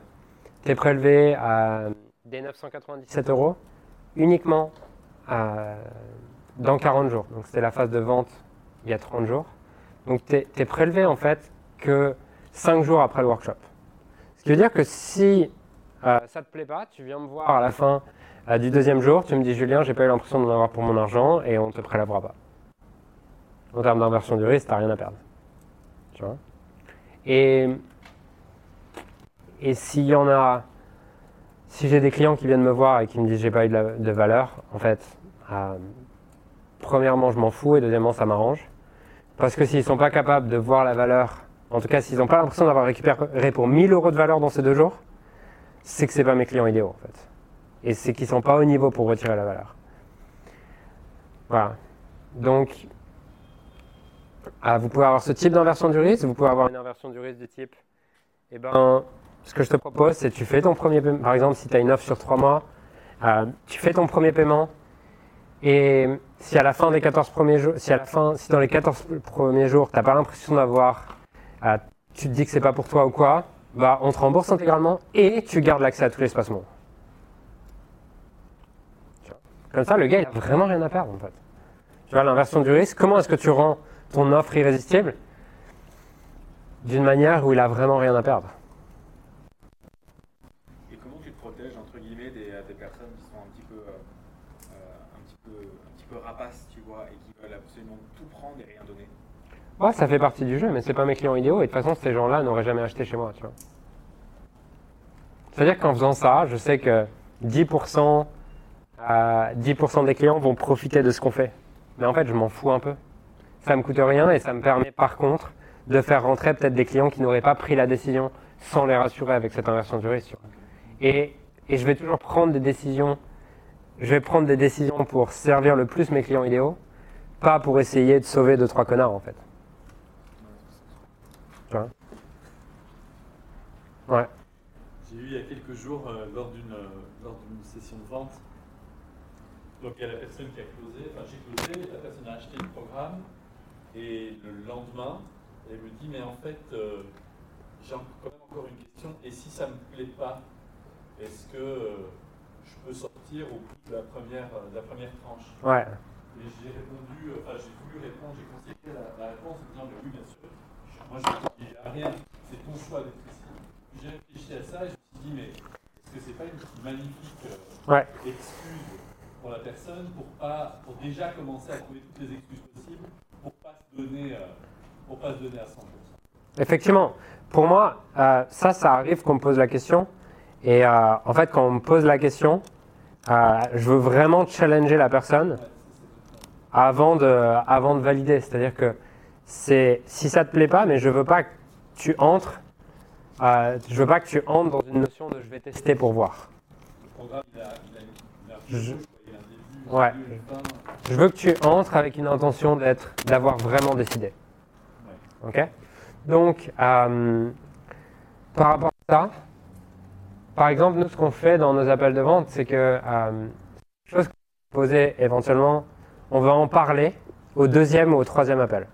tu es prélevé à des 997 euros uniquement euh, dans 40 jours. Donc c'était la phase de vente il y a 30 jours. Donc tu es, prélevé en fait que 5 jours après le workshop. Ce qui veut dire que si euh, ça te plaît pas, tu viens me voir à la fin du deuxième jour, tu me dis Julien, j'ai pas eu l'impression d'en avoir pour mon argent et on te prélèvera pas. En termes d'inversion du risque, tu rien à perdre. Et, et s'il y en a, si j'ai des clients qui viennent me voir et qui me disent j'ai pas eu de, de valeur, en fait, euh, premièrement je m'en fous et deuxièmement ça m'arrange. Parce que s'ils sont pas capables de voir la valeur, en tout cas s'ils n'ont pas l'impression d'avoir récupéré pour 1000 euros de valeur dans ces deux jours, c'est que c'est pas mes clients idéaux en fait. Et c'est qu'ils sont pas au niveau pour retirer la valeur. Voilà. Donc, ah, vous pouvez avoir ce type d'inversion du risque, vous pouvez avoir une inversion du risque du type, eh ben, ce que je te propose, c'est tu fais ton premier paiement, par exemple, si tu as une offre sur 3 mois, euh, tu fais ton premier paiement, et si à la fin des 14 premiers jours, si à la fin, si dans les 14 premiers jours, tu n'as pas l'impression d'avoir, euh, tu te dis que c'est pas pour toi ou quoi, bah, on te rembourse intégralement et tu gardes l'accès à tout l'espace monde. Comme ça, le gars, il a vraiment rien à perdre, en fait. Tu vois, l'inversion du risque, comment est-ce que tu rends ton offre irrésistible d'une manière où il a vraiment rien à perdre. Et comment tu te protèges entre guillemets des, des personnes qui sont un petit peu, euh, un petit peu, un petit peu rapaces, tu vois, et qui veulent absolument tout prendre et rien donner? Ouais, ça fait partie du jeu, mais c'est pas mes clients idéaux et de toute façon ces gens-là n'auraient jamais acheté chez moi, tu vois. C'est-à-dire qu'en faisant ça, je sais que 10%, euh, 10 des clients vont profiter de ce qu'on fait. Mais en fait, je m'en fous un peu ça me coûte rien et ça me permet par contre de faire rentrer peut-être des clients qui n'auraient pas pris la décision sans les rassurer avec cette inversion du risque. Et, et je vais toujours prendre des décisions, je vais prendre des décisions pour servir le plus mes clients idéaux, pas pour essayer de sauver deux, trois connards en fait. Ouais. J'ai eu il y a quelques jours, euh, lors d'une lors d'une session de vente, donc il y a la personne qui a closé, enfin j'ai closé, la personne a acheté le programme, et le lendemain, elle me dit, mais en fait, euh, j'ai quand même encore une question. Et si ça ne me plaît pas, est-ce que euh, je peux sortir au bout de la première, de la première tranche? Ouais. Et j'ai répondu, enfin j'ai voulu répondre, j'ai considéré la, la, réponse en disant, mais oui, bien sûr. Moi, je dis, rien, c'est ton choix d'être ici. J'ai réfléchi à ça et je me suis dit, mais est-ce que c'est pas une magnifique euh, ouais. excuse pour la personne pour, pas, pour déjà commencer à trouver toutes les excuses possibles pour pas se donner, euh, pour pas se donner à 100%. Effectivement, pour moi, euh, ça, ça arrive qu'on me pose la question. Et euh, en fait, quand on me pose la question, euh, je veux vraiment challenger la personne avant de, avant de valider. C'est-à-dire que c'est, si ça te plaît pas, mais je veux pas que tu entres, je veux pas que tu entres dans une notion de je vais tester pour voir. Le programme, il a, il a, il a un Je- Ouais. Je veux que tu entres avec une intention d'être, d'avoir vraiment décidé. Ok? Donc, euh, par rapport à ça, par exemple, nous, ce qu'on fait dans nos appels de vente, c'est que euh, chose qu'on peut poser éventuellement, on va en parler au deuxième ou au troisième appel.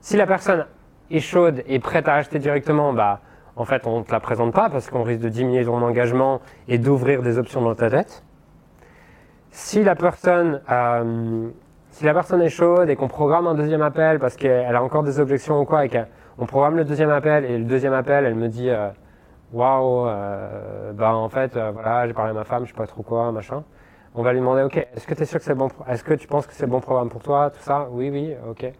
Si la personne est chaude et prête à acheter directement, bah, en fait, on ne te la présente pas parce qu'on risque de diminuer ton engagement et d'ouvrir des options dans ta tête. Si la personne, euh, si la personne est chaude et qu'on programme un deuxième appel parce qu'elle a encore des objections ou quoi, et qu'on programme le deuxième appel et le deuxième appel, elle me dit euh, waouh, euh, bah en fait, euh, voilà, j'ai parlé à ma femme, je sais pas trop quoi, machin. On va lui demander, ok, est-ce que tu es sûr que c'est bon, est-ce que tu penses que c'est bon programme pour toi, tout ça? Oui, oui, ok.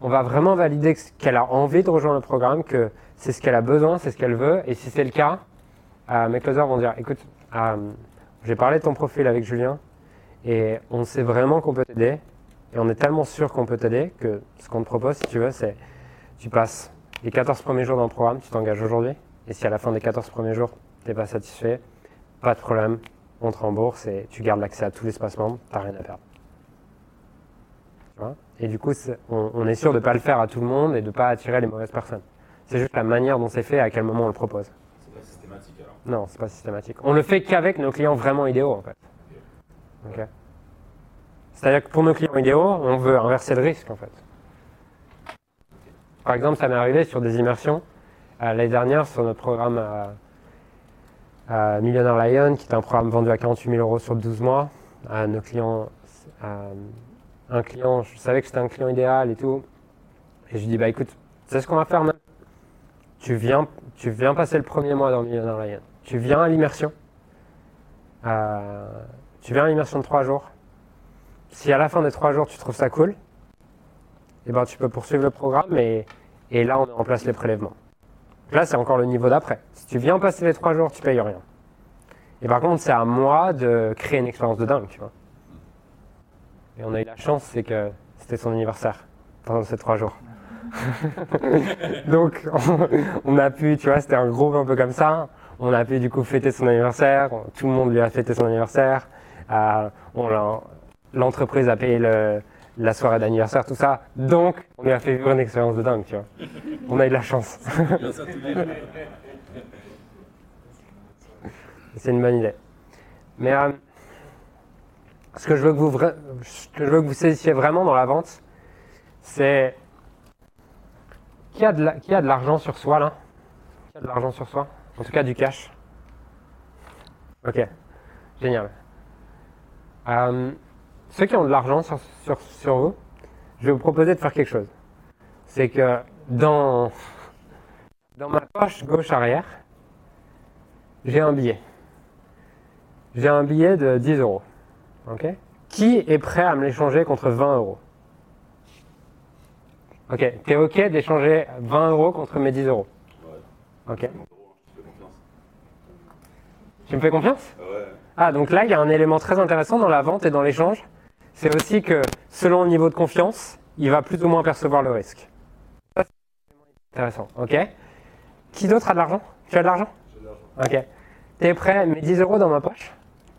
On va vraiment valider que- qu'elle a envie de rejoindre le programme, que c'est ce qu'elle a besoin, c'est ce qu'elle veut, et si c'est le cas, euh, mes closers vont dire, écoute, euh, j'ai parlé de ton profil avec Julien, et on sait vraiment qu'on peut t'aider, et on est tellement sûr qu'on peut t'aider que ce qu'on te propose, si tu veux, c'est tu passes les 14 premiers jours dans le programme, tu t'engages aujourd'hui, et si à la fin des 14 premiers jours, tu n'es pas satisfait, pas de problème, on te rembourse et tu gardes l'accès à tout l'espace membre, tu n'as rien à perdre. Tu vois? Et du coup, on est sûr de ne pas le faire à tout le monde et de ne pas attirer les mauvaises personnes. C'est juste la manière dont c'est fait et à quel moment on le propose. C'est pas systématique alors. Non, c'est pas systématique. On le fait qu'avec nos clients vraiment idéaux, en fait. Ok. C'est-à-dire que pour nos clients idéaux, on veut inverser le risque, en fait. Par exemple, ça m'est arrivé sur des immersions euh, l'année dernière sur notre programme euh, euh, Millionaire Lion, qui est un programme vendu à 48 000 euros sur 12 mois. Un client, je savais que c'était un client idéal et tout. Et je lui dis, bah écoute, sais ce qu'on va faire maintenant? Tu viens, tu viens passer le premier mois dans Millionaire Lion. Tu viens à l'immersion. Tu viens à l'immersion de trois jours. Si à la fin des trois jours tu trouves ça cool, eh ben, tu peux poursuivre le programme et, et là on met en place les prélèvements. Là c'est encore le niveau d'après. Si tu viens passer les trois jours, tu payes rien. Et par contre c'est à moi de créer une expérience de dingue. Et on a eu la chance, c'est que c'était son anniversaire pendant ces trois jours. Donc, on a pu, tu vois, c'était un groupe un peu comme ça. On a pu du coup fêter son anniversaire. Tout le monde lui a fêté son anniversaire. On L'entreprise a payé la soirée d'anniversaire, tout ça. Donc, on a fait une expérience de dingue, tu vois. On a eu de la chance. C'est une bonne idée. Mais euh, ce que je veux que vous, que je veux que vous saisissiez vraiment dans la vente, c'est qui a de qui a de l'argent sur soi là Qui a de l'argent sur soi En tout cas du cash. Ok, génial. Euh, ceux qui ont de l'argent sur, sur, sur vous, je vais vous proposer de faire quelque chose. C'est que dans, dans ma poche gauche arrière, j'ai un billet. J'ai un billet de 10 euros. Ok? Qui est prêt à me l'échanger contre 20 euros? Ok, t'es ok d'échanger 20 euros contre mes 10 euros? Ouais. Ok. Tu me fais confiance? Ouais. Ah, donc là, il y a un élément très intéressant dans la vente et dans l'échange. C'est aussi que selon le niveau de confiance, il va plus ou moins percevoir le risque. Ça, c'est intéressant, ok? Qui d'autre a de l'argent? Tu as de l'argent? J'ai de l'argent. Ok. T'es prêt, mes 10 euros dans ma poche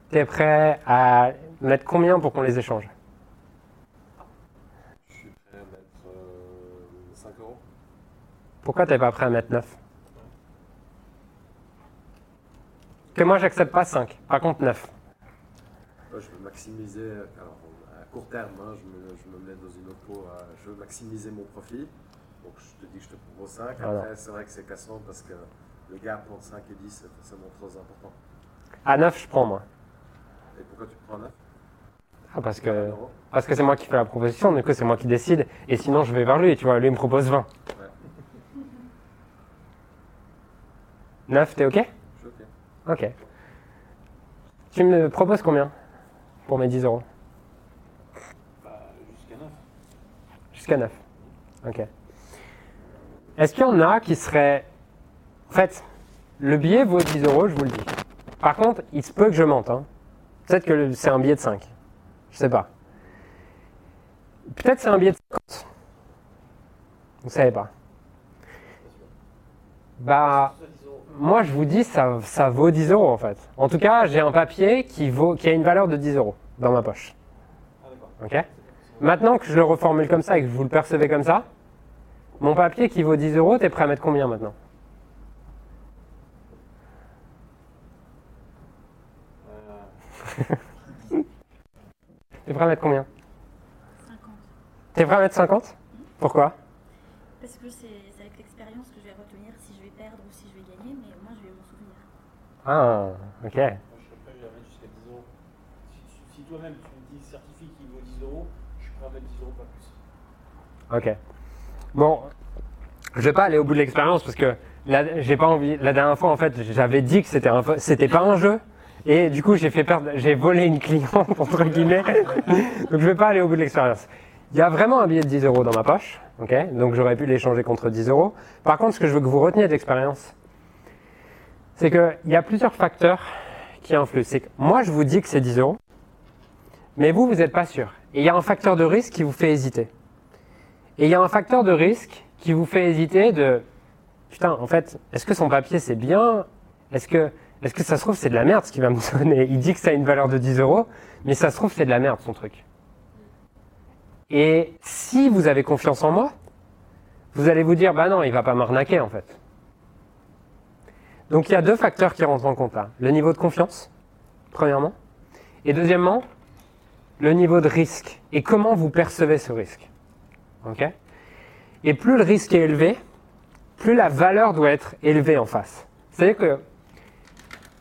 T'es prêt à mettre combien pour qu'on les échange? Je suis prêt à mettre euh, 5 euros. Pourquoi t'es pas prêt à mettre 9 Que moi, j'accepte pas 5. Par contre, 9. Moi, je veux maximiser, alors à court terme, hein, je, me, je me mets dans une autre peau, euh, je veux maximiser mon profit. Donc je te dis que je te propose 5. Après, Voilà. c'est vrai que c'est cassant parce que le gap entre 5 et 10, c'est forcément trop important. À 9, je prends, moi. Et pourquoi tu prends 9 Ah, parce que parce que c'est moi qui fais la proposition, du coup, c'est moi qui décide. Et sinon, je vais vers lui, tu vois. Lui, il me propose 20. 9, t'es OK? Ok. Tu me proposes combien pour mes 10 euros jusqu'à 9. Jusqu'à 9. Ok. Est-ce qu'il y en a qui seraient. En fait, le billet vaut 10 euros, je vous le dis. Par contre, il se peut que je mente. hein. Peut-être que c'est un billet de 5. Je sais pas. Peut-être c'est un billet de 50. Vous savez pas. Bah, moi je vous dis, ça, ça vaut 10 euros en fait. En tout cas, j'ai un papier qui, vaut, qui a une valeur de 10 euros dans ma poche. Ok? Maintenant que je le reformule comme ça et que vous le percevez comme ça, mon papier qui vaut 10 euros, t'es prêt à mettre combien maintenant? T'es prêt à mettre combien? 50. T'es prêt à mettre 50 Pourquoi? Parce que c'est c'est avec l'expérience que je vais retenir si je vais perdre ou si je vais gagner, mais moi je vais m'en souvenir. Ah, ok. Moi, je serais prêt à mettre jusqu'à 10 euros. Si, si toi-même tu me dis certifie qu'il vaut 10 euros, je suis prêt à mettre 10 euros, pas plus. Ok. Bon, je vais pas aller au bout de l'expérience parce que là, j'ai pas envie. La dernière fois, en fait, j'avais dit que c'était un, c'était pas un jeu. Et du coup, j'ai fait perdre, j'ai volé une cliente, entre guillemets. donc, je vais pas aller au bout de l'expérience. Il y a vraiment un billet de 10 euros dans ma poche. Ok? Donc, j'aurais pu l'échanger contre 10 euros. Par contre, ce que je veux que vous reteniez de l'expérience, c'est qu'il y a plusieurs facteurs qui influent. C'est que moi, je vous dis que c'est 10 euros. mais vous, vous n'êtes pas sûr. Et il y a un facteur de risque qui vous fait hésiter. Et il y a un facteur de risque qui vous fait hésiter de putain, en fait, est-ce que son papier c'est bien? Est-ce que, est-ce que ça se trouve c'est de la merde ce qu'il va me donner? Il dit que ça a une valeur de 10 euros, mais ça se trouve c'est de la merde son truc. Et si vous avez confiance en moi, vous allez vous dire bah non, il va pas m'arnaquer en fait. Donc il y a deux facteurs qui rentrent en compte là. Le niveau de confiance, premièrement, et deuxièmement, le niveau de risque et comment vous percevez ce risque. Ok? Et plus le risque est élevé, plus la valeur doit être élevée en face. C'est-à-dire que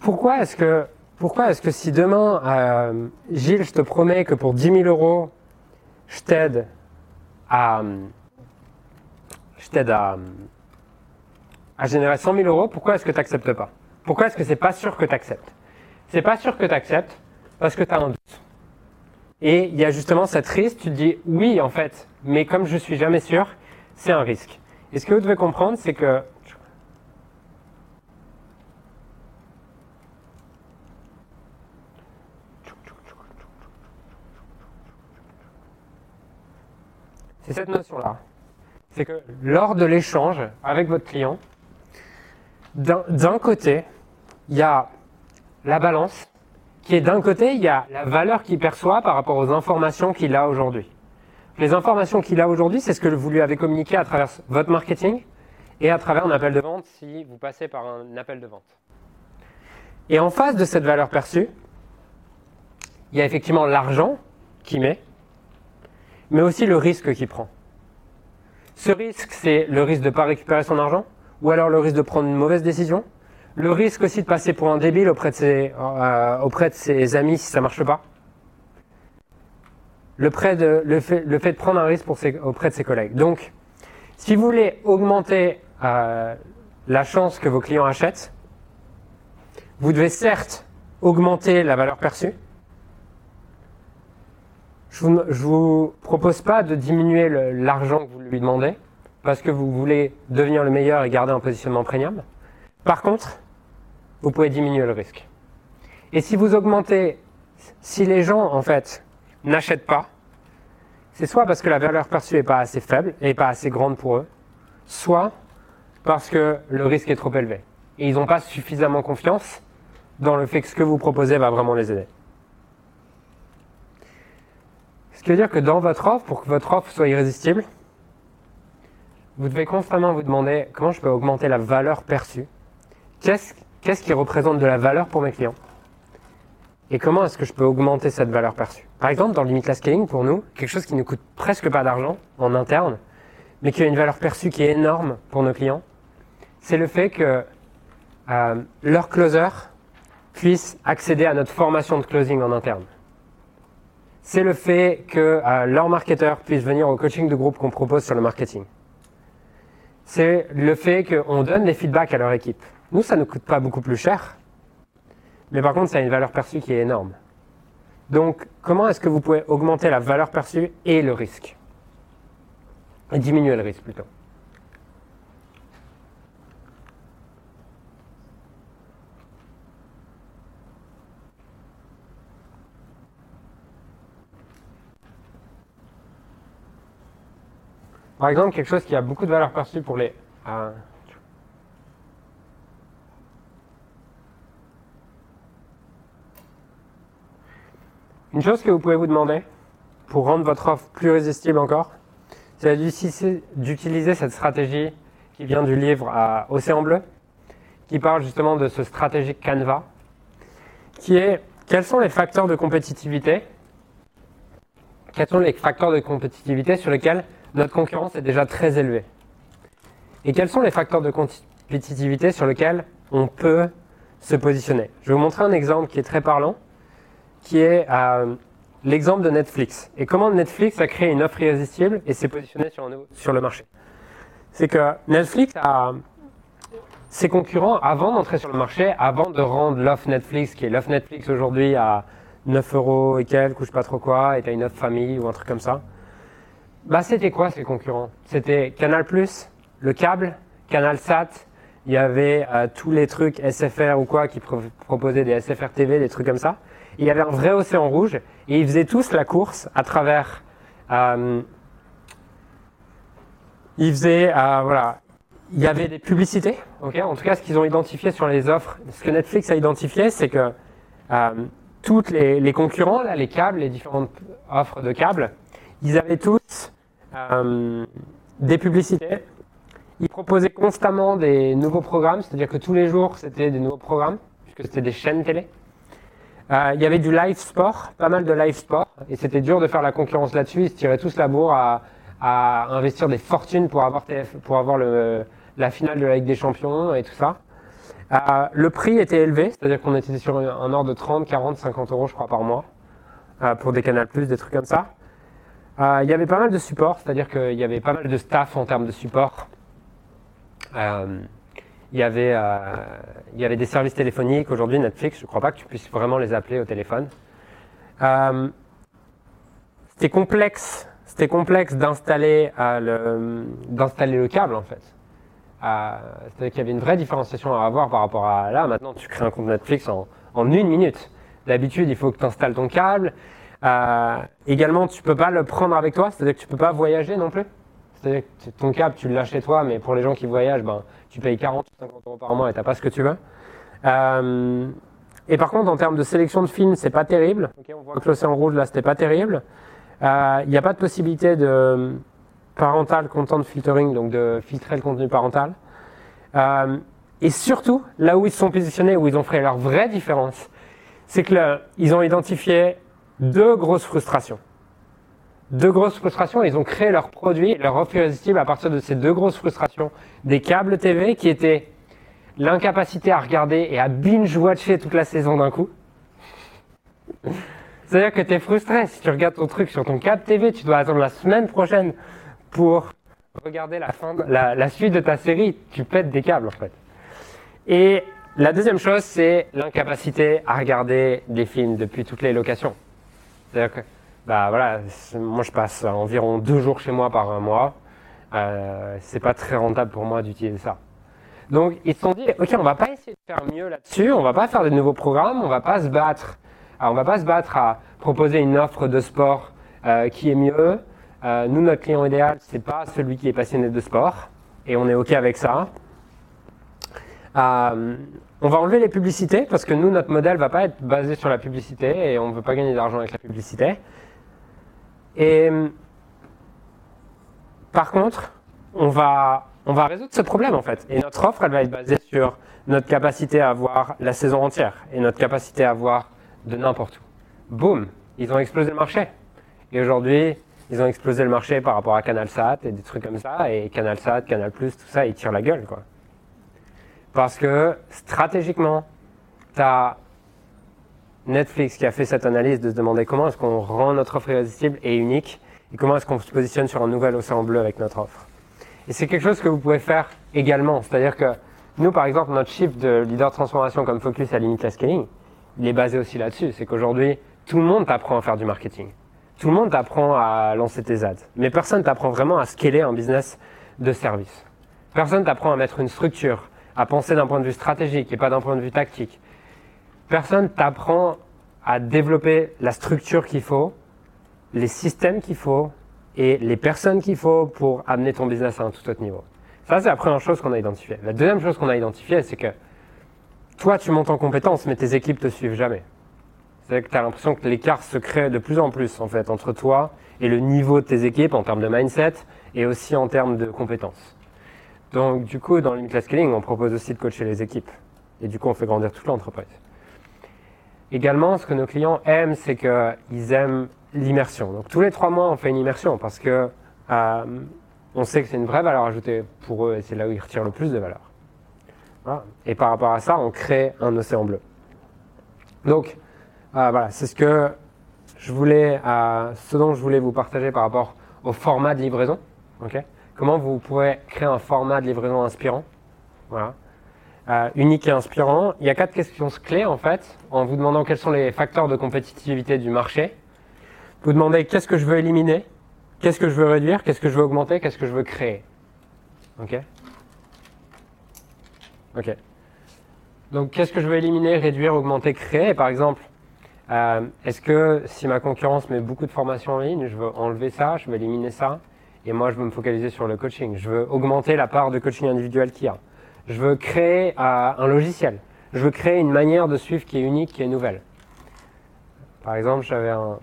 pourquoi est-ce que pourquoi est-ce que si demain euh, Gilles, je te promets que pour 10 000 euros, je t'aide à je t'aide à, à générer 100 000 euros, pourquoi est-ce que tu n'acceptes pas? Pourquoi est-ce que c'est pas sûr que tu acceptes C'est pas sûr que tu acceptes parce que tu as un doute. Et il y a justement cette risque, tu te dis oui en fait, mais comme je suis jamais sûr, c'est un risque. Et ce que vous devez comprendre, c'est que c'est cette notion-là. C'est que lors de l'échange avec votre client, d'un côté, il y a la balance, qui est d'un côté, il y a la valeur qu'il perçoit par rapport aux informations qu'il a aujourd'hui. Les informations qu'il a aujourd'hui, c'est ce que vous lui avez communiqué à travers votre marketing et à travers un appel de vente si vous passez par un appel de vente. Et en face de cette valeur perçue, il y a effectivement l'argent qu'il met, mais aussi le risque qu'il prend. Ce risque, c'est le risque de ne pas récupérer son argent, ou alors le risque de prendre une mauvaise décision, le risque aussi de passer pour un débile auprès de ses, euh, amis si ça marche pas. Le, fait, de prendre un risque auprès de ses collègues. Donc, si vous voulez augmenter euh, la chance que vos clients achètent, vous devez certes augmenter la valeur perçue. Je ne vous, propose pas de diminuer l'argent que vous lui demandez parce que vous voulez devenir le meilleur et garder un positionnement premium. Par contre, vous pouvez diminuer le risque. Et si vous augmentez, si les gens, en fait, n'achètent pas, c'est soit parce que la valeur perçue n'est pas assez faible et pas assez grande pour eux, soit parce que le risque est trop élevé. Et ils n'ont pas suffisamment confiance dans le fait que ce que vous proposez va vraiment les aider. Ce qui veut dire que dans votre offre, pour que votre offre soit irrésistible, vous devez constamment vous demander comment je peux augmenter la valeur perçue. Qu'est-ce qui représente de la valeur pour mes clients? Et comment est-ce que je peux augmenter cette valeur perçue? Par exemple, dans Limitless Scaling, pour nous, quelque chose qui ne coûte presque pas d'argent en interne, mais qui a une valeur perçue qui est énorme pour nos clients, c'est le fait que euh, leurs closers puissent accéder à notre formation de closing en interne. C'est le fait que euh, leurs marketeurs puissent venir au coaching de groupe qu'on propose sur le marketing. C'est le fait qu'on donne des feedbacks à leur équipe. Nous, ça ne coûte pas beaucoup plus cher, mais par contre, ça a une valeur perçue qui est énorme. Donc, comment est-ce que vous pouvez augmenter la valeur perçue et le risque? Diminuer le risque plutôt. Par exemple, quelque chose qui a beaucoup de valeur perçue pour les... Euh, Une chose que vous pouvez vous demander pour rendre votre offre plus résistible encore, c'est d'utiliser cette stratégie qui vient du livre Océan Bleu, qui parle justement de ce stratégique Canva, qui est quels sont les facteurs de compétitivité quels sont les facteurs de compétitivité sur lesquels notre concurrence est déjà très élevée Et quels sont les facteurs de compétitivité sur lesquels on peut se positionner? Je vais vous montrer un exemple qui est très parlant qui est euh, l'exemple de Netflix. Et comment Netflix a créé une offre irrésistible et s'est positionné sur, le marché? C'est que Netflix a ses concurrents, avant d'entrer sur le marché, avant de rendre l'offre Netflix, qui est l'offre Netflix aujourd'hui à 9 euros et quelques, ou je sais pas trop quoi, et t'as une offre famille ou un truc comme ça, bah c'était quoi ces concurrents? C'était Canal+, le câble, Canal Sat, il y avait euh, tous les trucs SFR ou quoi qui proposaient des SFR TV, des trucs comme ça il y avait un vrai océan rouge, Et ils faisaient tous la course à travers. euh, ils faisaient, euh, voilà, il y avait des publicités. ok? En tout cas, ce qu'ils ont identifié sur les offres, ce que Netflix a identifié, c'est que euh, toutes les, concurrents, là, les câbles, les différentes offres de câbles, ils avaient tous euh, des publicités. Ils proposaient constamment des nouveaux programmes, c'est-à-dire que tous les jours, c'était des nouveaux programmes, puisque c'était des chaînes télé. Euh, il y avait du live sport, pas mal de live sport, et c'était dur de faire la concurrence là-dessus. Ils se tiraient tous la bourre à, à investir des fortunes pour avoir, TF pour avoir le, la finale de la Ligue des Champions et tout ça. Euh, le prix était élevé, c'est-à-dire qu'on était sur un ordre de 30, 40, 50 euros, je crois, par mois, euh, pour des Canal+, des trucs comme ça. Euh, il y avait pas mal de support, c'est-à-dire qu'il y avait pas mal de staff en termes de support. Euh, il, y avait, euh, y avait des services téléphoniques. Aujourd'hui, Netflix, je ne crois pas que tu puisses vraiment les appeler au téléphone. C'était complexe, c'était complexe d'installer le, le câble en fait. C'est-à-dire qu'il y avait une vraie différenciation à avoir par rapport à là. Maintenant, tu crées un compte Netflix en, en une minute. D'habitude, il faut que tu installes ton câble. Euh, également, tu peux pas le prendre avec toi, c'est-à-dire que tu peux pas voyager non plus. C'est-à-dire que ton câble, tu l'as chez toi, mais pour les gens qui voyagent, ben, tu payes 40 ou 50 euros par mois et t'as pas ce que tu veux. Euh, et par contre, en termes de sélection de films, c'est pas terrible. Ok, on voit que l'océan rouge là, c'était pas terrible. Euh, Il n'y a pas de possibilité de parental content filtering, donc de filtrer le contenu parental. Euh, et surtout, là où ils se sont positionnés, où ils ont fait leur vraie différence, c'est que là, ils ont identifié deux grosses frustrations. Deux grosses frustrations, ils ont créé leur produit, leur offre irrésistible à partir de ces deux grosses frustrations. Des câbles TV qui étaient l'incapacité à regarder et à binge-watcher toute la saison d'un coup. C'est-à-dire que tu es frustré. Si tu regardes ton truc sur ton câble TV, tu dois attendre la semaine prochaine pour regarder la, fin de- la suite de ta série. Tu pètes des câbles en fait. Et la deuxième chose, c'est l'incapacité à regarder des films depuis toutes les locations. C'est-à-dire que, bah voilà, moi je passe environ deux jours chez moi par un mois. Euh, c'est pas très rentable pour moi d'utiliser ça. Donc ils se sont dit, ok, on va pas essayer de faire mieux là-dessus, on va pas faire de nouveaux programmes, on va pas se battre. On va pas se battre à proposer une offre de sport euh, qui est mieux. Euh, nous, notre client idéal, c'est pas celui qui est passionné de sport, et on est ok avec ça. Euh, on va enlever les publicités parce que nous, notre modèle va pas être basé sur la publicité et on ne veut pas gagner d'argent avec la publicité. Et par contre, on va, on va résoudre ce problème en fait. Et notre offre, elle va être basée sur notre capacité à avoir la saison entière et notre capacité à avoir de n'importe où. Boum, ils ont explosé le marché. Et aujourd'hui, ils ont explosé le marché par rapport à CanalSat et des trucs comme ça. Et CanalSat, Canal+, tout ça, ils tirent la gueule quoi. Parce que stratégiquement, tu as Netflix qui a fait cette analyse de se demander comment est-ce qu'on rend notre offre irrésistible et unique et comment est-ce qu'on se positionne sur un nouvel océan bleu avec notre offre. Et c'est quelque chose que vous pouvez faire également. C'est-à-dire que nous, par exemple, notre chiffre de leader de transformation comme Focus à Limitless Scaling, il est basé aussi là-dessus. C'est qu'aujourd'hui, tout le monde t'apprend à faire du marketing. Tout le monde t'apprend à lancer tes ads. Mais personne t'apprend vraiment à scaler un business de service. Personne t'apprend à mettre une structure, à penser d'un point de vue stratégique et pas d'un point de vue tactique. Personne t'apprend à développer la structure qu'il faut, les systèmes qu'il faut et les personnes qu'il faut pour amener ton business à un tout autre niveau. Ça, c'est la première chose qu'on a identifiée. La deuxième chose qu'on a identifiée, c'est que toi, tu montes en compétence, mais tes équipes te suivent jamais. C'est-à-dire que tu as l'impression que l'écart se crée de plus en plus, en fait, entre toi et le niveau de tes équipes en termes de mindset et aussi en termes de compétences. Donc, du coup, dans Limitless Scaling, on propose aussi de coacher les équipes. Et du coup, on fait grandir toute l'entreprise. Également, ce que nos clients aiment, c'est qu'ils aiment l'immersion. Donc, tous les trois mois, on fait une immersion parce que euh, on sait que c'est une vraie valeur ajoutée pour eux et c'est là où ils retirent le plus de valeur. Et par rapport à ça, on crée un océan bleu. Donc, euh, voilà, c'est ce que je voulais, euh, ce dont je voulais vous partager par rapport au format de livraison. ok? Comment vous pourrez créer un format de livraison inspirant? Voilà. Euh, unique et inspirant. Il y a quatre questions clés en fait, en vous demandant quels sont les facteurs de compétitivité du marché. Vous demandez qu'est-ce que je veux éliminer, qu'est-ce que je veux réduire, qu'est-ce que je veux augmenter, qu'est-ce que je veux créer? Ok? Ok. Donc qu'est-ce que je veux éliminer, réduire, augmenter, créer? Par exemple, Euh, Est-ce que si ma concurrence met beaucoup de formations en ligne, je veux enlever ça, je veux éliminer ça, et moi je veux me focaliser sur le coaching. Je veux augmenter la part de coaching individuel qu'il y a. Je veux créer euh, un logiciel. Je veux créer une manière de suivre qui est unique, qui est nouvelle. Par exemple, j'avais un-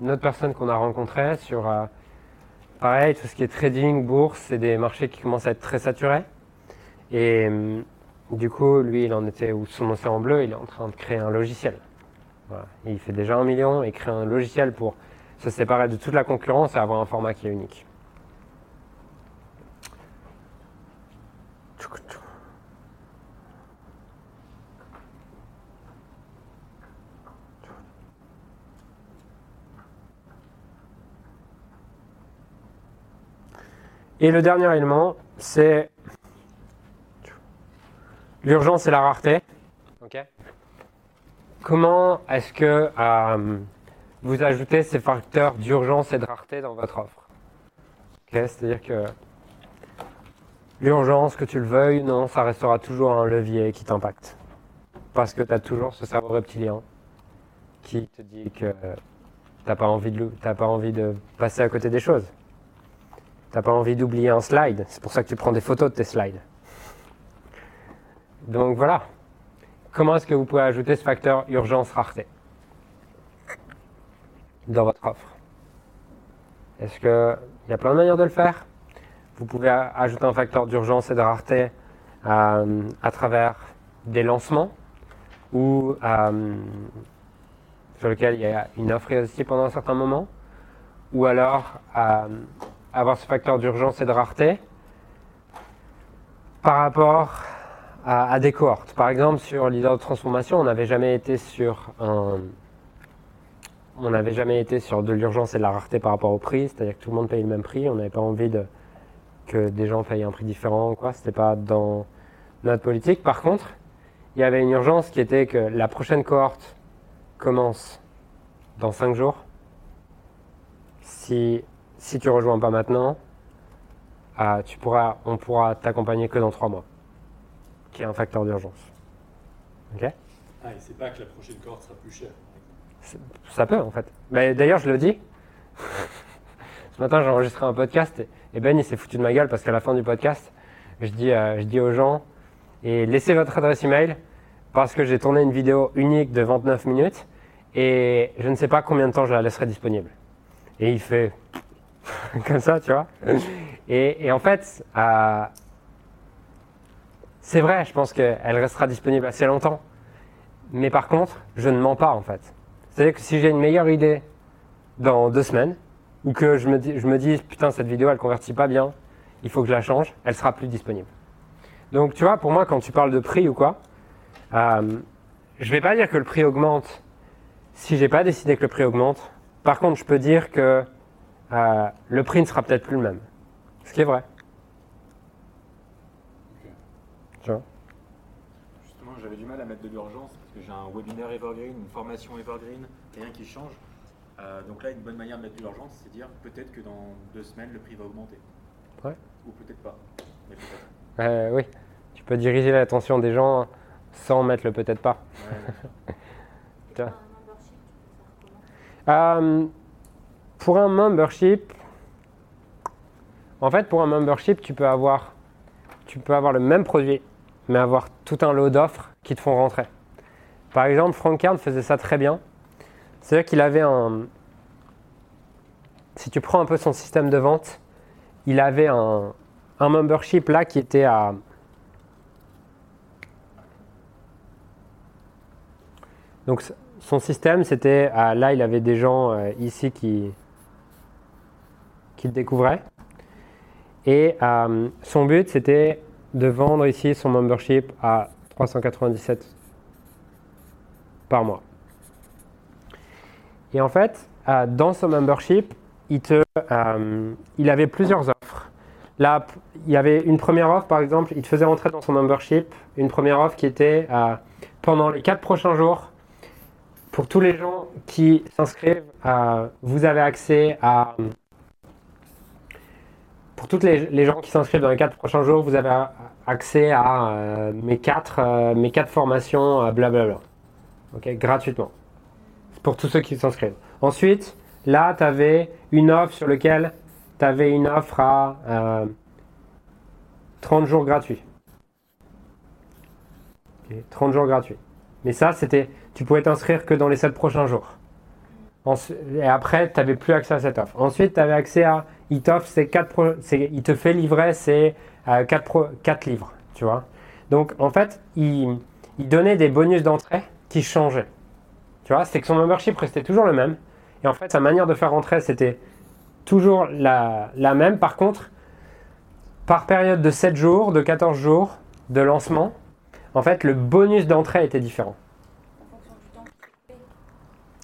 une autre personne qu'on a rencontrée sur, euh, pareil, tout ce qui est trading, bourse, c'est des marchés qui commencent à être très saturés. Et hum, du coup, lui, il en était, ou son océan bleu, il est en train de créer un logiciel. Voilà. Il fait déjà un million et crée un logiciel pour se séparer de toute la concurrence et avoir un format qui est unique. Et le dernier élément, c'est l'urgence et la rareté. Comment est-ce que euh, vous ajoutez ces facteurs d'urgence et de rareté dans votre offre? C'est-à-dire que l'urgence, que tu le veuilles, non, ça restera toujours un levier qui t'impacte. Parce que tu as toujours ce cerveau reptilien qui te dit que tu n'as pas, envie de lou- t'as pas envie de passer à côté des choses. Tu n'as pas envie d'oublier un slide. C'est pour ça que tu prends des photos de tes slides. Donc voilà. Comment est-ce que vous pouvez ajouter ce facteur urgence-rareté dans votre offre? Est-ce qu'il y a plein de manières de le faire? Vous pouvez ajouter un facteur d'urgence et de rareté euh, à travers des lancements ou euh, sur lequel il y a une offre irrésistible pendant un certain moment ou alors euh, avoir ce facteur d'urgence et de rareté par rapport à, des cohortes. Par exemple, sur leader de transformation, on n'avait jamais été sur un, on n'avait jamais été sur de l'urgence et de la rareté par rapport au prix, c'est-à-dire que tout le monde paye le même prix. On n'avait pas envie que des gens payent un prix différent, quoi. C'était pas dans notre politique. Par contre, il y avait une urgence qui était que la prochaine cohorte commence dans 5 jours. Si, si tu rejoins pas maintenant, ah, tu pourras, on pourra t'accompagner que dans 3 mois, qui est un facteur d'urgence. Ok? Ah, et c'est pas que la prochaine cohorte sera plus chère. Ça peut en fait. Mais d'ailleurs, je le dis. Ce matin, j'ai enregistré un podcast et- et Ben il s'est foutu de ma gueule parce qu'à la fin du podcast, je dis, euh, je dis aux gens et laissez votre adresse email parce que j'ai tourné une vidéo unique de 29 minutes et je ne sais pas combien de temps je la laisserai disponible. Et il fait comme ça, tu vois. Et, en fait, euh, c'est vrai, je pense qu'elle restera disponible assez longtemps. Mais par contre, je ne mens pas en fait. C'est-à-dire que si j'ai une meilleure idée dans deux semaines, ou que je me dis, je me dis putain, cette vidéo elle convertit pas bien, il faut que je la change, elle sera plus disponible. Donc tu vois, pour moi, quand tu parles de prix ou quoi, euh, je vais pas dire que le prix augmente si j'ai pas décidé que le prix augmente. Par contre, je peux dire que euh, le prix ne sera peut-être plus le même. Ce qui est vrai. Tu vois Justement, j'avais du mal à mettre de l'urgence parce que j'ai un webinaire evergreen, une formation evergreen, rien qui change. Euh, donc là, une bonne manière de mettre de l'urgence, c'est dire peut-être que dans deux semaines, le prix va augmenter. Ouais. Ou peut-être pas. Mais peut-être. Euh, Oui, tu peux diriger l'attention des gens sans mettre le peut-être pas. Ouais. Pour un membership, en fait, pour un membership, tu peux avoir, tu peux avoir le même produit, mais avoir tout un lot d'offres qui te font rentrer. Par exemple, Frank Kern faisait ça très bien. C'est-à-dire qu'il avait un. Si tu prends un peu son système de vente, il avait un, un membership là qui était à. Donc son système, c'était ah, là, il avait des gens euh, ici qui qui le découvraient. Et euh, son but, c'était de vendre ici son membership à 397 par mois. Et en fait, euh, dans son membership, il, te, euh, il avait plusieurs offres. Là, il y avait une première offre, par exemple, il te faisait rentrer dans son membership, une première offre qui était pendant les quatre prochains jours, pour tous les gens qui s'inscrivent, vous avez accès à. Toutes les, gens qui s'inscrivent dans les quatre prochains jours, vous avez accès à euh, mes, quatre, euh, mes quatre formations, euh, blablabla. Ok, gratuitement. pour tous ceux qui s'inscrivent. Ensuite, là, tu avais une offre sur laquelle tu avais une offre à euh, 30 jours gratuits. Ok, 30 jours gratuits. Mais ça, c'était, tu pouvais t'inscrire que dans les 7 prochains jours. Et après, tu n'avais plus accès à cette offre. Ensuite, tu avais accès à, il t'offre ces quatre il te fait livrer ces 4, livres, tu vois. Donc, en fait, il, il donnait des bonus d'entrée qui changeaient. Tu vois, c'est que son membership restait toujours le même. Et en fait, sa manière de faire rentrer, c'était toujours la, la même. Par contre, par période de 7 jours, de 14 jours de lancement, en fait, le bonus d'entrée était différent. En fonction du temps que tu fais.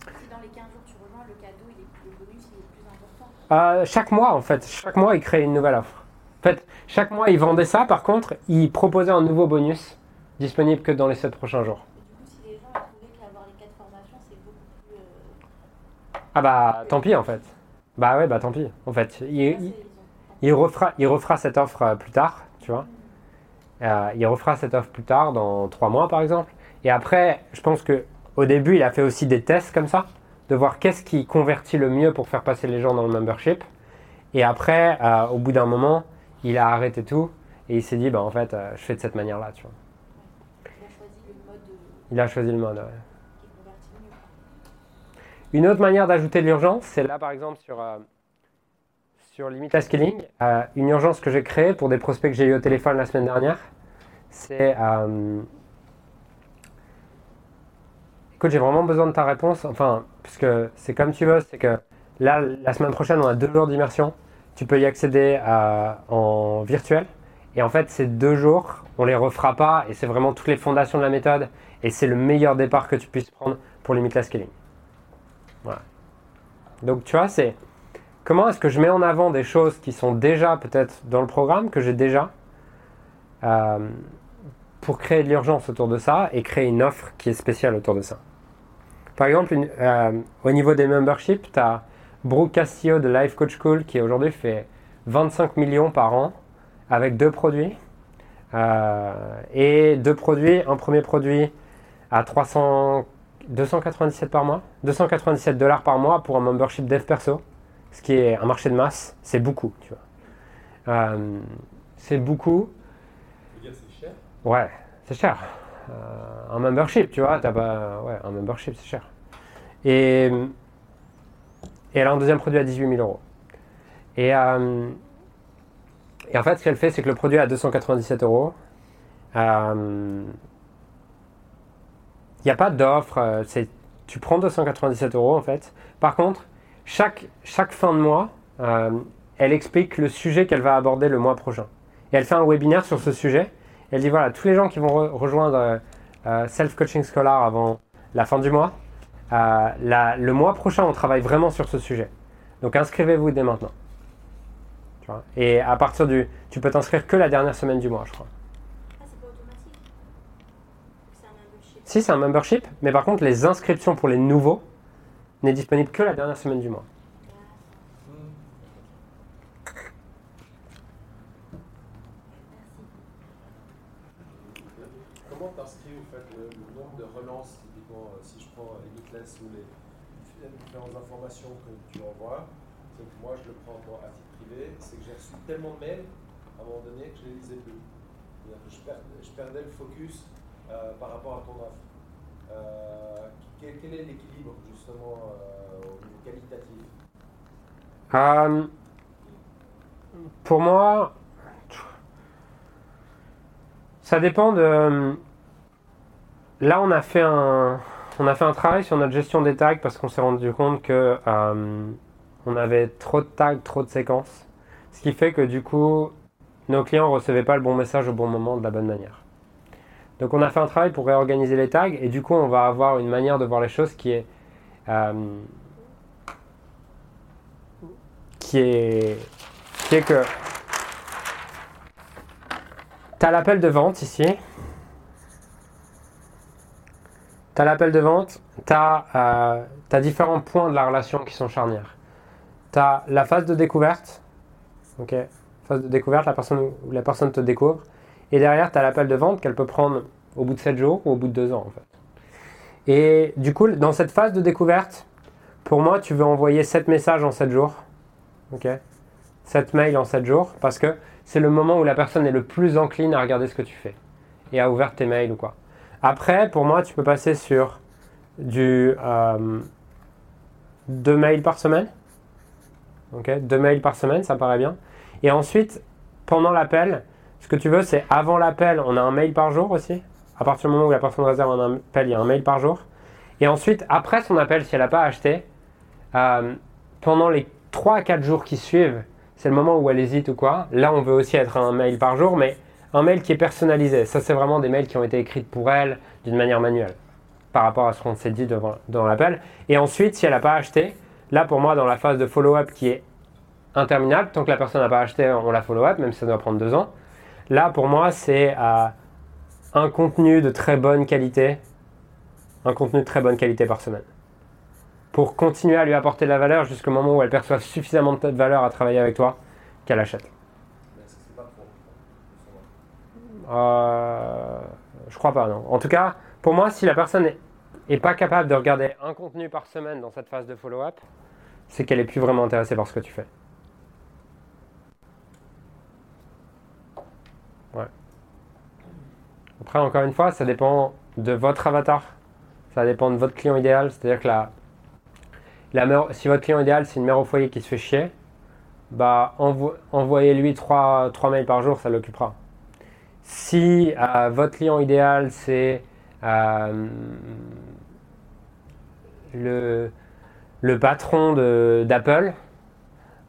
Si dans les 15 jours tu rejoins, le cadeau, il est, le bonus il est plus important. Euh, chaque mois, en fait, chaque mois, il créait une nouvelle offre. En fait, chaque mois, il vendait ça. Par contre, il proposait un nouveau bonus disponible que dans les 7 prochains jours. Et du coup, si les gens ont trouvé qu'avoir les 4 formations, c'est beaucoup plus. euh, Ah bah, tant pis, en fait. Bah ouais, bah tant pis. En fait, il, il- ils il refera, il refera cette offre euh, plus tard, tu vois. Euh, il refera cette offre plus tard, dans trois mois par exemple. Et après, je pense que au début, il a fait aussi des tests comme ça, de voir qu'est-ce qui convertit le mieux pour faire passer les gens dans le membership. Et après, euh, au bout d'un moment, il a arrêté tout et il s'est dit, bah en fait, euh, je fais de cette manière-là, tu vois. Il a choisi le mode Il a choisi le mode. ouais. Une autre manière d'ajouter de l'urgence, c'est là par exemple sur, euh, sur Limitless Scaling, euh, une urgence que j'ai créée pour des prospects que j'ai eu au téléphone la semaine dernière. C'est. euh, Écoute, j'ai vraiment besoin de ta réponse. Enfin, puisque c'est comme tu veux, c'est que là, la semaine prochaine, on a deux jours d'immersion. Tu peux y accéder en virtuel. Et en fait, ces deux jours, on les refera pas. Et c'est vraiment toutes les fondations de la méthode. Et c'est le meilleur départ que tu puisses prendre pour Limitless Scaling. Donc tu vois, c'est comment est-ce que je mets en avant des choses qui sont déjà peut-être dans le programme, que j'ai déjà, euh, pour créer de l'urgence autour de ça et créer une offre qui est spéciale autour de ça? Par exemple, une- euh, au niveau des memberships, tu as Brooke Castillo de Life Coach School qui aujourd'hui fait 25 millions par an avec deux produits. Euh, et deux produits, un premier produit à 300 297 par mois, 297 dollars par mois pour un membership dev perso, ce qui est un marché de masse, c'est beaucoup, tu vois. Euh, c'est beaucoup, ouais, c'est cher. Euh, un membership, tu vois, t'as pas, ouais, un membership, c'est cher. Et, et elle a un deuxième produit à 18 000 euros. Et, euh, et en fait, ce qu'elle fait, c'est que le produit est à 297 euros. Euh, il n'y a pas d'offre, euh, tu prends 297 euros en fait. Par contre, chaque, chaque fin de mois, euh, elle explique le sujet qu'elle va aborder le mois prochain. Et elle fait un webinaire sur ce sujet. Elle dit voilà, tous les gens qui vont re- rejoindre euh, euh, Self Coaching Scholar avant la fin du mois, euh, la- le mois prochain, on travaille vraiment sur ce sujet. Donc inscrivez-vous dès maintenant. Tu vois? Et à partir du. Tu peux t'inscrire que la dernière semaine du mois, je crois. Ah, c'est pas automatique? C'est un membership? Si, c'est un membership, mais par contre, les inscriptions pour les nouveaux n'est disponible que la dernière semaine du mois. Comment t'inscris au fait le, le nombre de relances, typiquement, euh, si je prends euh, Limitless ou les différentes informations que tu envoies, c'est que moi je le prends moi, à titre privé, c'est que j'ai reçu tellement de mails à un moment donné que je les lisais plus. Je, per- je perdais le focus euh, par rapport à ton offre. Euh, quel, est l'équilibre justement euh, au niveau qualitatif? Pour moi, ça dépend de. Là, on a fait un, on a fait un travail sur notre gestion des tags parce qu'on s'est rendu compte que on avait trop de tags, trop de séquences, ce qui fait que du coup, nos clients ne recevaient pas le bon message au bon moment de la bonne manière. Donc, on a fait un travail pour réorganiser les tags et du coup, on va avoir une manière de voir les choses qui est euh, qui est, qui est que tu as l'appel de vente ici. Tu as l'appel de vente, tu as, différents points de la relation qui sont charnières. Tu as la phase de découverte. Phase de découverte, la personne, la personne te découvre. Et derrière, tu as l'appel de vente qu'elle peut prendre au bout de 7 jours ou au bout de 2 ans en fait. Et du coup, dans cette phase de découverte, pour moi, tu veux envoyer 7 messages en 7 jours. Ok 7 mails en 7 jours parce que c'est le moment où la personne est le plus encline à regarder ce que tu fais et à ouvrir tes mails ou quoi. Après, pour moi, tu peux passer sur du 2 mails par semaine. Ok 2 mails par semaine, ça paraît bien. Et ensuite, pendant l'appel, ce que tu veux, c'est avant l'appel, on a un mail par jour aussi. À partir du moment où la personne réserve un appel, il y a un mail par jour. Et ensuite, après son appel, si elle n'a pas acheté, euh, pendant les 3 à 4 jours qui suivent, c'est le moment où elle hésite ou quoi. Là, on veut aussi être un mail par jour, mais un mail qui est personnalisé. Ça, c'est vraiment des mails qui ont été écrits pour elle d'une manière manuelle par rapport à ce qu'on s'est dit devant, dans l'appel. Et ensuite, si elle n'a pas acheté, là, pour moi, dans la phase de follow-up qui est interminable, tant que la personne n'a pas acheté, on la follow-up, même si ça doit prendre deux ans. Là, pour moi, c'est un contenu de très bonne qualité, un contenu de très bonne qualité par semaine pour continuer à lui apporter de la valeur jusqu'au moment où elle perçoit suffisamment de valeur à travailler avec toi qu'elle achète. Euh, je crois pas, non. En tout cas, pour moi, si la personne n'est pas capable de regarder un contenu par semaine dans cette phase de follow-up, c'est qu'elle est plus vraiment intéressée par ce que tu fais. Après, encore une fois, ça dépend de votre avatar. Ça dépend de votre client idéal. C'est-à-dire que la, si votre client idéal, c'est une mère au foyer qui se fait chier, bah, envoyez-lui 3, 3, mails par jour, ça l'occupera. Si euh, votre client idéal, c'est euh, le, patron d'Apple,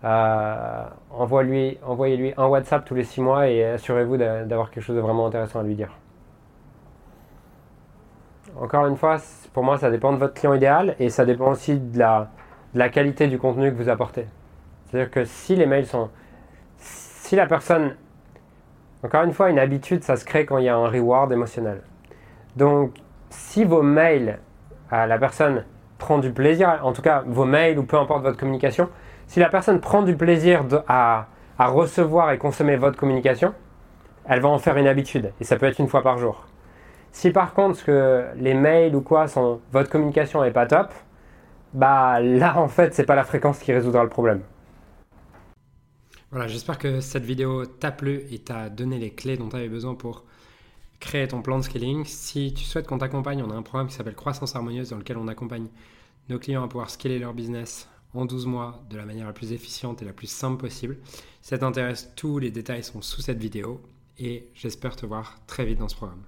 euh, envoyez-lui un WhatsApp tous les 6 mois et assurez-vous d'avoir quelque chose de vraiment intéressant à lui dire. Encore une fois, pour moi, ça dépend de votre client idéal et ça dépend aussi de la, la qualité du contenu que vous apportez. C'est-à-dire que si les mails sont... Si la personne... Encore une fois, une habitude, ça se crée quand il y a un reward émotionnel. Donc, si vos mails, à la personne prend du plaisir, en tout cas vos mails ou peu importe votre communication, si la personne prend du plaisir à, à recevoir et consommer votre communication, elle va en faire une habitude. Et ça peut être une fois par jour. Si par contre que les mails ou quoi sont votre communication n'est pas top, bah là en fait c'est pas la fréquence qui résoudra le problème. Voilà, j'espère que cette vidéo t'a plu et t'a donné les clés dont tu avais besoin pour créer ton plan de scaling. Si tu souhaites qu'on t'accompagne, on a un programme qui s'appelle Croissance Harmonieuse dans lequel on accompagne nos clients à pouvoir scaler leur business en 12 mois de la manière la plus efficiente et la plus simple possible. Si ça t'intéresse, tous les détails sont sous cette vidéo et j'espère te voir très vite dans ce programme.